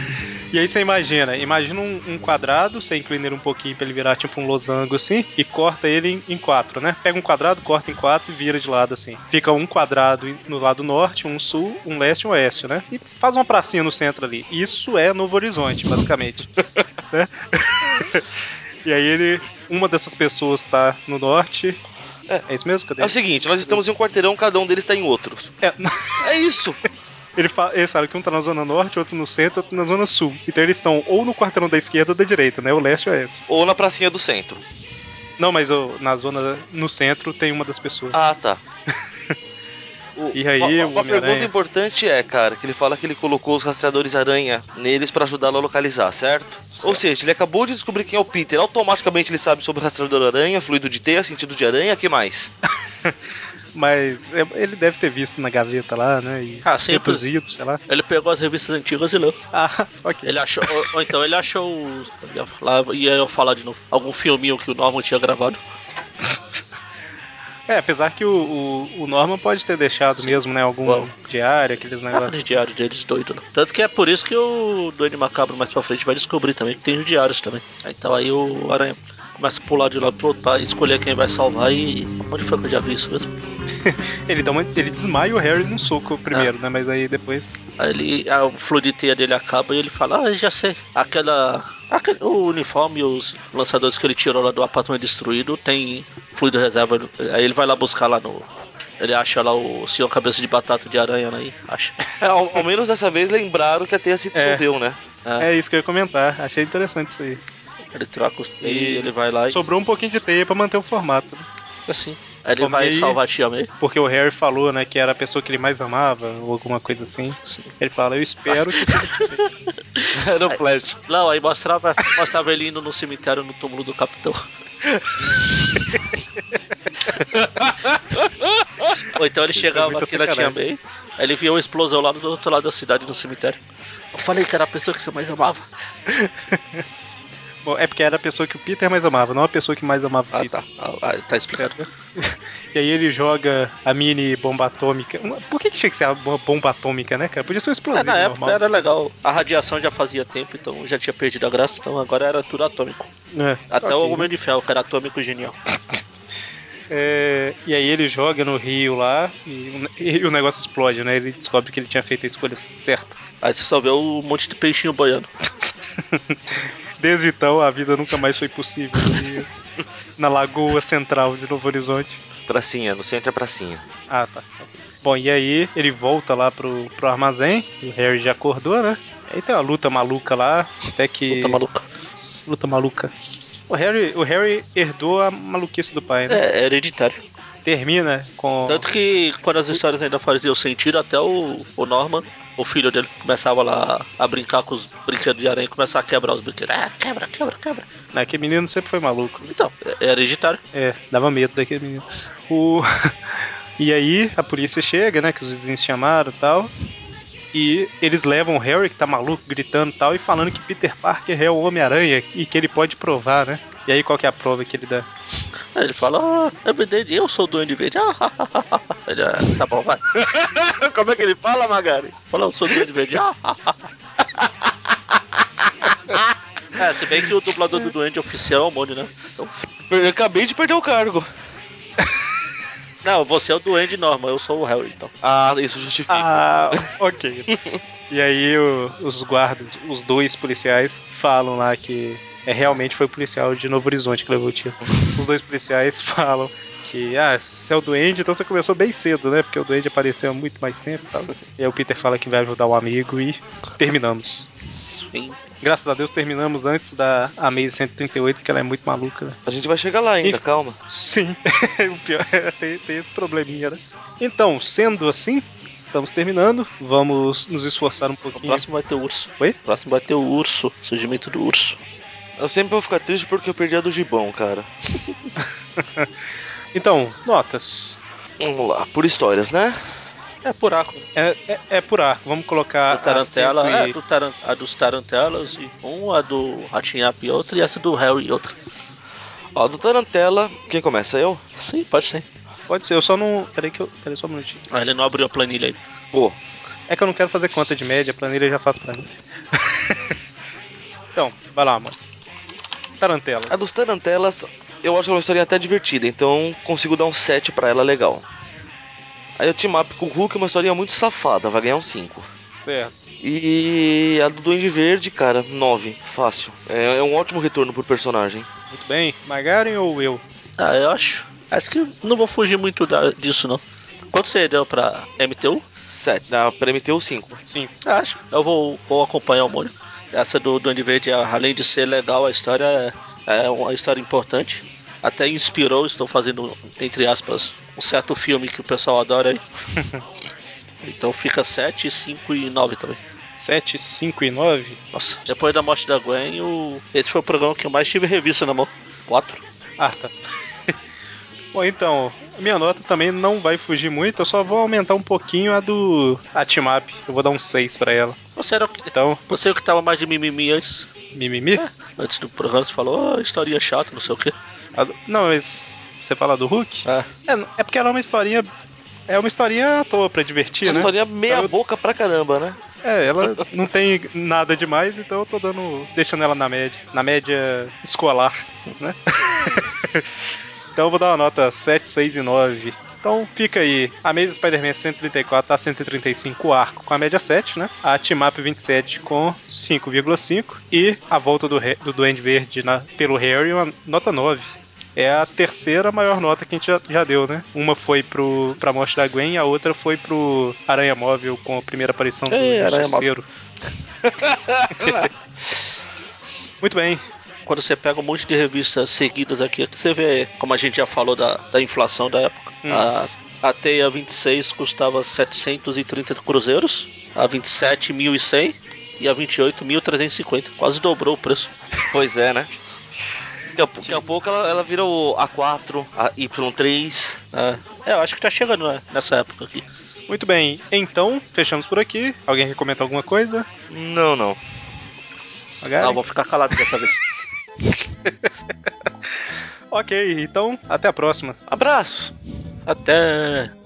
[SPEAKER 1] E aí você imagina, imagina um, um quadrado, você inclina ele um pouquinho pra ele virar tipo um losango assim, e corta ele em, em quatro, né? Pega um quadrado, corta em quatro e vira de lado assim. Fica um quadrado no lado norte, um sul, um leste e um oeste, né? E faz uma pracinha no centro ali. Isso é Novo Horizonte, basicamente. né? E aí ele. Uma dessas pessoas tá no norte.
[SPEAKER 3] É.
[SPEAKER 1] É isso mesmo? Cadê?
[SPEAKER 3] É o seguinte, nós estamos em um quarteirão, cada um deles está em outro.
[SPEAKER 1] É,
[SPEAKER 3] É isso.
[SPEAKER 1] Ele fala, ele sabe que um tá na zona norte, outro no centro, outro na zona sul. Então eles estão ou no quarteirão da esquerda ou da direita, né? O leste ou o oeste.
[SPEAKER 3] Ou na pracinha do centro.
[SPEAKER 1] Não, mas ó, na zona no centro tem uma das pessoas.
[SPEAKER 3] Ah, tá. O-
[SPEAKER 1] E aí,
[SPEAKER 3] uma, uma pergunta importante é, cara, que ele fala que ele colocou os rastreadores aranha neles pra ajudá-lo a localizar, certo? Ou seja, ele acabou de descobrir quem é o Peter, automaticamente ele sabe sobre o rastreador aranha, fluido de teia, sentido de aranha, que mais?
[SPEAKER 1] Mas é, ele deve ter visto na gaveta lá, né? E
[SPEAKER 2] Ah, sempre.
[SPEAKER 1] reduzido, sei lá.
[SPEAKER 2] Ele pegou as revistas antigas e leu.
[SPEAKER 1] Ah, ok.
[SPEAKER 2] Ele achou. ou, ou então ele achou. os- ia falar- Ia eu falar de novo. Algum filminho que o Norman tinha gravado.
[SPEAKER 1] É, apesar que o, o, o Norman pode ter deixado
[SPEAKER 2] Sim.
[SPEAKER 1] mesmo, né? Algum
[SPEAKER 2] Bom.
[SPEAKER 1] diário, aqueles
[SPEAKER 2] Aquele
[SPEAKER 1] negócios.
[SPEAKER 2] diário deles doido, né? Tanto que é por isso que o Duende Macabro mais pra frente vai descobrir também que tem os diários também. Então aí o Aranha começa a pular de lado pro outro pra escolher quem vai salvar e. Onde foi que eu já vi isso mesmo?
[SPEAKER 1] Ele, dá uma, ele desmaia o Harry num soco primeiro,
[SPEAKER 2] Ah.
[SPEAKER 1] né? Mas aí depois.
[SPEAKER 2] Aí ele. A, o fluido de teia dele acaba e ele fala, ah, já sei. Aquela. aquele- o uniforme e os lançadores que ele tirou lá do apartamento destruído tem fluido reserva. Aí ele vai lá buscar lá no. Ele acha lá o senhor cabeça de batata de aranha aí. Acha.
[SPEAKER 3] É, ao, ao menos dessa vez lembraram que a teia se dissolveu, né?
[SPEAKER 1] É isso que eu ia comentar. Achei interessante isso aí.
[SPEAKER 2] Ele troca os
[SPEAKER 1] E
[SPEAKER 2] e ele vai lá e.
[SPEAKER 1] Sobrou um pouquinho de teia pra manter o formato. né?
[SPEAKER 2] Assim. Ele
[SPEAKER 1] Bom,
[SPEAKER 2] vai
[SPEAKER 1] aí-
[SPEAKER 2] salvar a Tia May.
[SPEAKER 1] Porque o Harry falou, né, que era a pessoa que ele mais amava, ou alguma coisa assim.
[SPEAKER 2] Sim.
[SPEAKER 1] Ele fala, eu espero que.
[SPEAKER 3] Era o Flash.
[SPEAKER 2] Não, aí mostrava, mostrava ele indo no cemitério no túmulo do capitão. Ou então ele
[SPEAKER 1] é
[SPEAKER 2] chegava aqui na Tia. May, aí ele via uma explosão lá do outro lado da cidade, no cemitério. Eu falei que era a pessoa que você mais amava.
[SPEAKER 1] Bom, é porque era a pessoa que o Peter mais amava, não a pessoa que mais amava o
[SPEAKER 2] Ah,
[SPEAKER 1] Peter.
[SPEAKER 2] tá. Ah, tá explicado.
[SPEAKER 1] E aí ele joga a mini bomba atômica. Por que, que tinha que ser uma bomba atômica, né, cara? Podia ser um
[SPEAKER 2] É,
[SPEAKER 1] explosivo
[SPEAKER 2] na época
[SPEAKER 1] normal.
[SPEAKER 2] era legal. A radiação já fazia tempo, então já tinha perdido a graça, então agora era tudo atômico.
[SPEAKER 1] É,
[SPEAKER 2] Até
[SPEAKER 1] ok,
[SPEAKER 2] o Homem de Ferro, que era atômico genial.
[SPEAKER 1] É, e aí ele joga no rio lá e, o- e o negócio explode, né? Ele descobre que ele tinha feito a escolha certa.
[SPEAKER 2] Aí você só vê um monte de peixinho boiando.
[SPEAKER 1] Desde então, a vida nunca mais foi possível na lagoa central de Novo Horizonte.
[SPEAKER 3] Pracinha, no centro é pracinha.
[SPEAKER 1] Ah, tá. Bom, e aí ele volta lá pro, pro armazém. e O Harry já acordou, né? Aí tem uma luta maluca lá, até que.
[SPEAKER 2] Puta maluca.
[SPEAKER 1] Luta maluca. O Harry, o Harry herdou a maluquice do pai, né?
[SPEAKER 2] É, é hereditário.
[SPEAKER 1] Termina com.
[SPEAKER 2] Tanto que quando as histórias ainda faziam sentido, até o, o Norman, o filho dele, começava lá a brincar com os brinquedos de aranha e começar a quebrar os brinquedos. Ah, quebra, quebra, quebra.
[SPEAKER 1] né, Aquele menino sempre foi maluco.
[SPEAKER 2] Então, é, é hereditário.
[SPEAKER 1] É, dava medo daquele menino. O... e aí a polícia chega, né? Que os vizinhos chamaram e tal. E eles levam o Harry, que tá maluco, gritando e tal, e falando que Peter Parker é o Homem-Aranha e que ele pode provar, né? E aí qual que é a prova que ele dá?
[SPEAKER 2] Ele fala, ah, eu sou o Duende Verde. Ah, ele, ah, tá bom, vai.
[SPEAKER 3] Como é que ele fala, Magari?
[SPEAKER 2] Fala, eu sou o Duende Verde. Ah, É, se bem que o dublador do Duende oficial é o Mônio, né? Então,
[SPEAKER 3] Eu acabei de perder o cargo.
[SPEAKER 2] Não, você é o Duende Norman, eu sou o Harry, então.
[SPEAKER 3] Ah, isso justifica.
[SPEAKER 1] Ah, ok. e aí o- os guardas, os dois policiais, falam lá que é realmente foi o policial de Novo Horizonte que levou o tiro. Os dois policiais falam que, ah, você é o Duende, então você começou bem cedo, né? Porque o Duende apareceu há muito mais tempo e tal. E aí o Peter fala que vai ajudar o amigo e terminamos.
[SPEAKER 2] Sim.
[SPEAKER 1] Graças a Deus terminamos antes da Amazing 138, porque ela é muito maluca, né?
[SPEAKER 3] A gente vai chegar lá ainda,
[SPEAKER 1] Ih.
[SPEAKER 3] calma.
[SPEAKER 1] Sim, o pior é tem, tem esse probleminha, né? Então, sendo assim, estamos terminando. Vamos nos esforçar um
[SPEAKER 2] O
[SPEAKER 1] pouquinho.
[SPEAKER 2] próximo vai ter o urso.
[SPEAKER 1] Oi?
[SPEAKER 2] O próximo vai ter o urso, surgimento do urso.
[SPEAKER 3] Eu sempre vou ficar triste porque eu perdi a do Gibão, cara.
[SPEAKER 1] Então, notas.
[SPEAKER 3] Vamos lá, por histórias, né?
[SPEAKER 2] É por arco.
[SPEAKER 1] É, é, é por arco. Vamos colocar
[SPEAKER 2] Do Tarantela,
[SPEAKER 1] a, e-
[SPEAKER 2] é, do taran, a dos Tarantelas, e um, a do Ratinhap e outra, e essa do Harry e outra.
[SPEAKER 3] Ó, do Tarantela, quem começa? Eu?
[SPEAKER 2] Sim, pode ser.
[SPEAKER 1] Pode ser, eu só não. Peraí que eu. Peraí só um minutinho.
[SPEAKER 2] Ah, ele não abriu a planilha ainda.
[SPEAKER 3] Pô,
[SPEAKER 1] É que eu não quero fazer conta de média, a planilha já faz pra mim. então, vai lá, mano. Tarantelas.
[SPEAKER 3] a dos Tarantelas, eu acho uma historinha até divertida, então consigo dar um 7 pra ela legal. Aí o Team Up com o Hulk é uma historinha muito safada, vai ganhar um 5.
[SPEAKER 1] Certo.
[SPEAKER 3] E a do Duende Verde, cara, 9, fácil. É, é um ótimo retorno pro personagem.
[SPEAKER 1] Muito bem. Magaren ou eu?
[SPEAKER 2] Ah, eu acho. Acho que não vou fugir muito da- disso, não. Quanto você deu pra MTU?
[SPEAKER 3] 7, na pra MTU 5.
[SPEAKER 1] Sim.
[SPEAKER 2] Acho. Eu vou, vou acompanhar o Mônio. Essa do Duende Verde, além de ser legal, a história é, é uma história importante. Até inspirou, estou fazendo, entre aspas, um certo filme que o pessoal adora aí. então fica 7, 5 e 9 também.
[SPEAKER 1] 7, 5 e 9.
[SPEAKER 2] Nossa, depois da morte da Gwen, o... esse foi o programa que eu mais tive revista na mão. 4.
[SPEAKER 1] Ah, tá. Bom, então, minha nota também não vai fugir muito, eu só vou aumentar um pouquinho a do a Team Up. Eu vou dar um 6 pra ela.
[SPEAKER 2] Você era o que.
[SPEAKER 1] Então,
[SPEAKER 2] Você é o que tava mais de mimimi antes.
[SPEAKER 1] mimimi?
[SPEAKER 2] Antes do programa, você falou, oh, historinha chata, não sei o quê.
[SPEAKER 1] Não, mas você fala do Hulk?
[SPEAKER 2] Ah,
[SPEAKER 1] É, é porque ela é uma historinha. É uma historinha à toa pra divertir,
[SPEAKER 3] Uma
[SPEAKER 1] né?
[SPEAKER 3] historinha meia
[SPEAKER 1] Então
[SPEAKER 3] boca pra caramba, né?
[SPEAKER 1] É, ela não tem nada demais, então eu tô dando. deixando ela na média. Na média escolar, né? então eu vou dar uma nota 7, 6 e 9. Então fica aí. A Amazing Spider-Man 134 a 135 o arco com a média 7, né? A Team Up 27 com 5,5. E a volta do, do Duende Verde na- pelo Harry, uma nota 9. É a terceira maior nota que a gente já, já deu, né? Uma foi pro, pra morte da Gwen e a outra foi pro Aranha Móvel com a primeira aparição do
[SPEAKER 2] Ei,
[SPEAKER 1] Justiceiro. Muito bem.
[SPEAKER 2] quando você pega um monte de revistas seguidas aqui, você vê, como a gente já falou da, da inflação da época. Hum. A, a Teia 26 custava 730 cruzeiros, a 27, 1.100 e a 28, 1.350. Quase dobrou o preço.
[SPEAKER 3] Pois é, né? Daqui a, daqui a pouco ela, ela vira o A4, a Y3.
[SPEAKER 2] É. é, eu acho que tá chegando né, nessa época aqui.
[SPEAKER 1] Muito bem, então fechamos por aqui. Alguém quer comentar alguma coisa?
[SPEAKER 3] Não, não.
[SPEAKER 2] Magari? Não, vou ficar calado dessa vez.
[SPEAKER 1] ok, então até a próxima.
[SPEAKER 3] Abraço!
[SPEAKER 2] Até!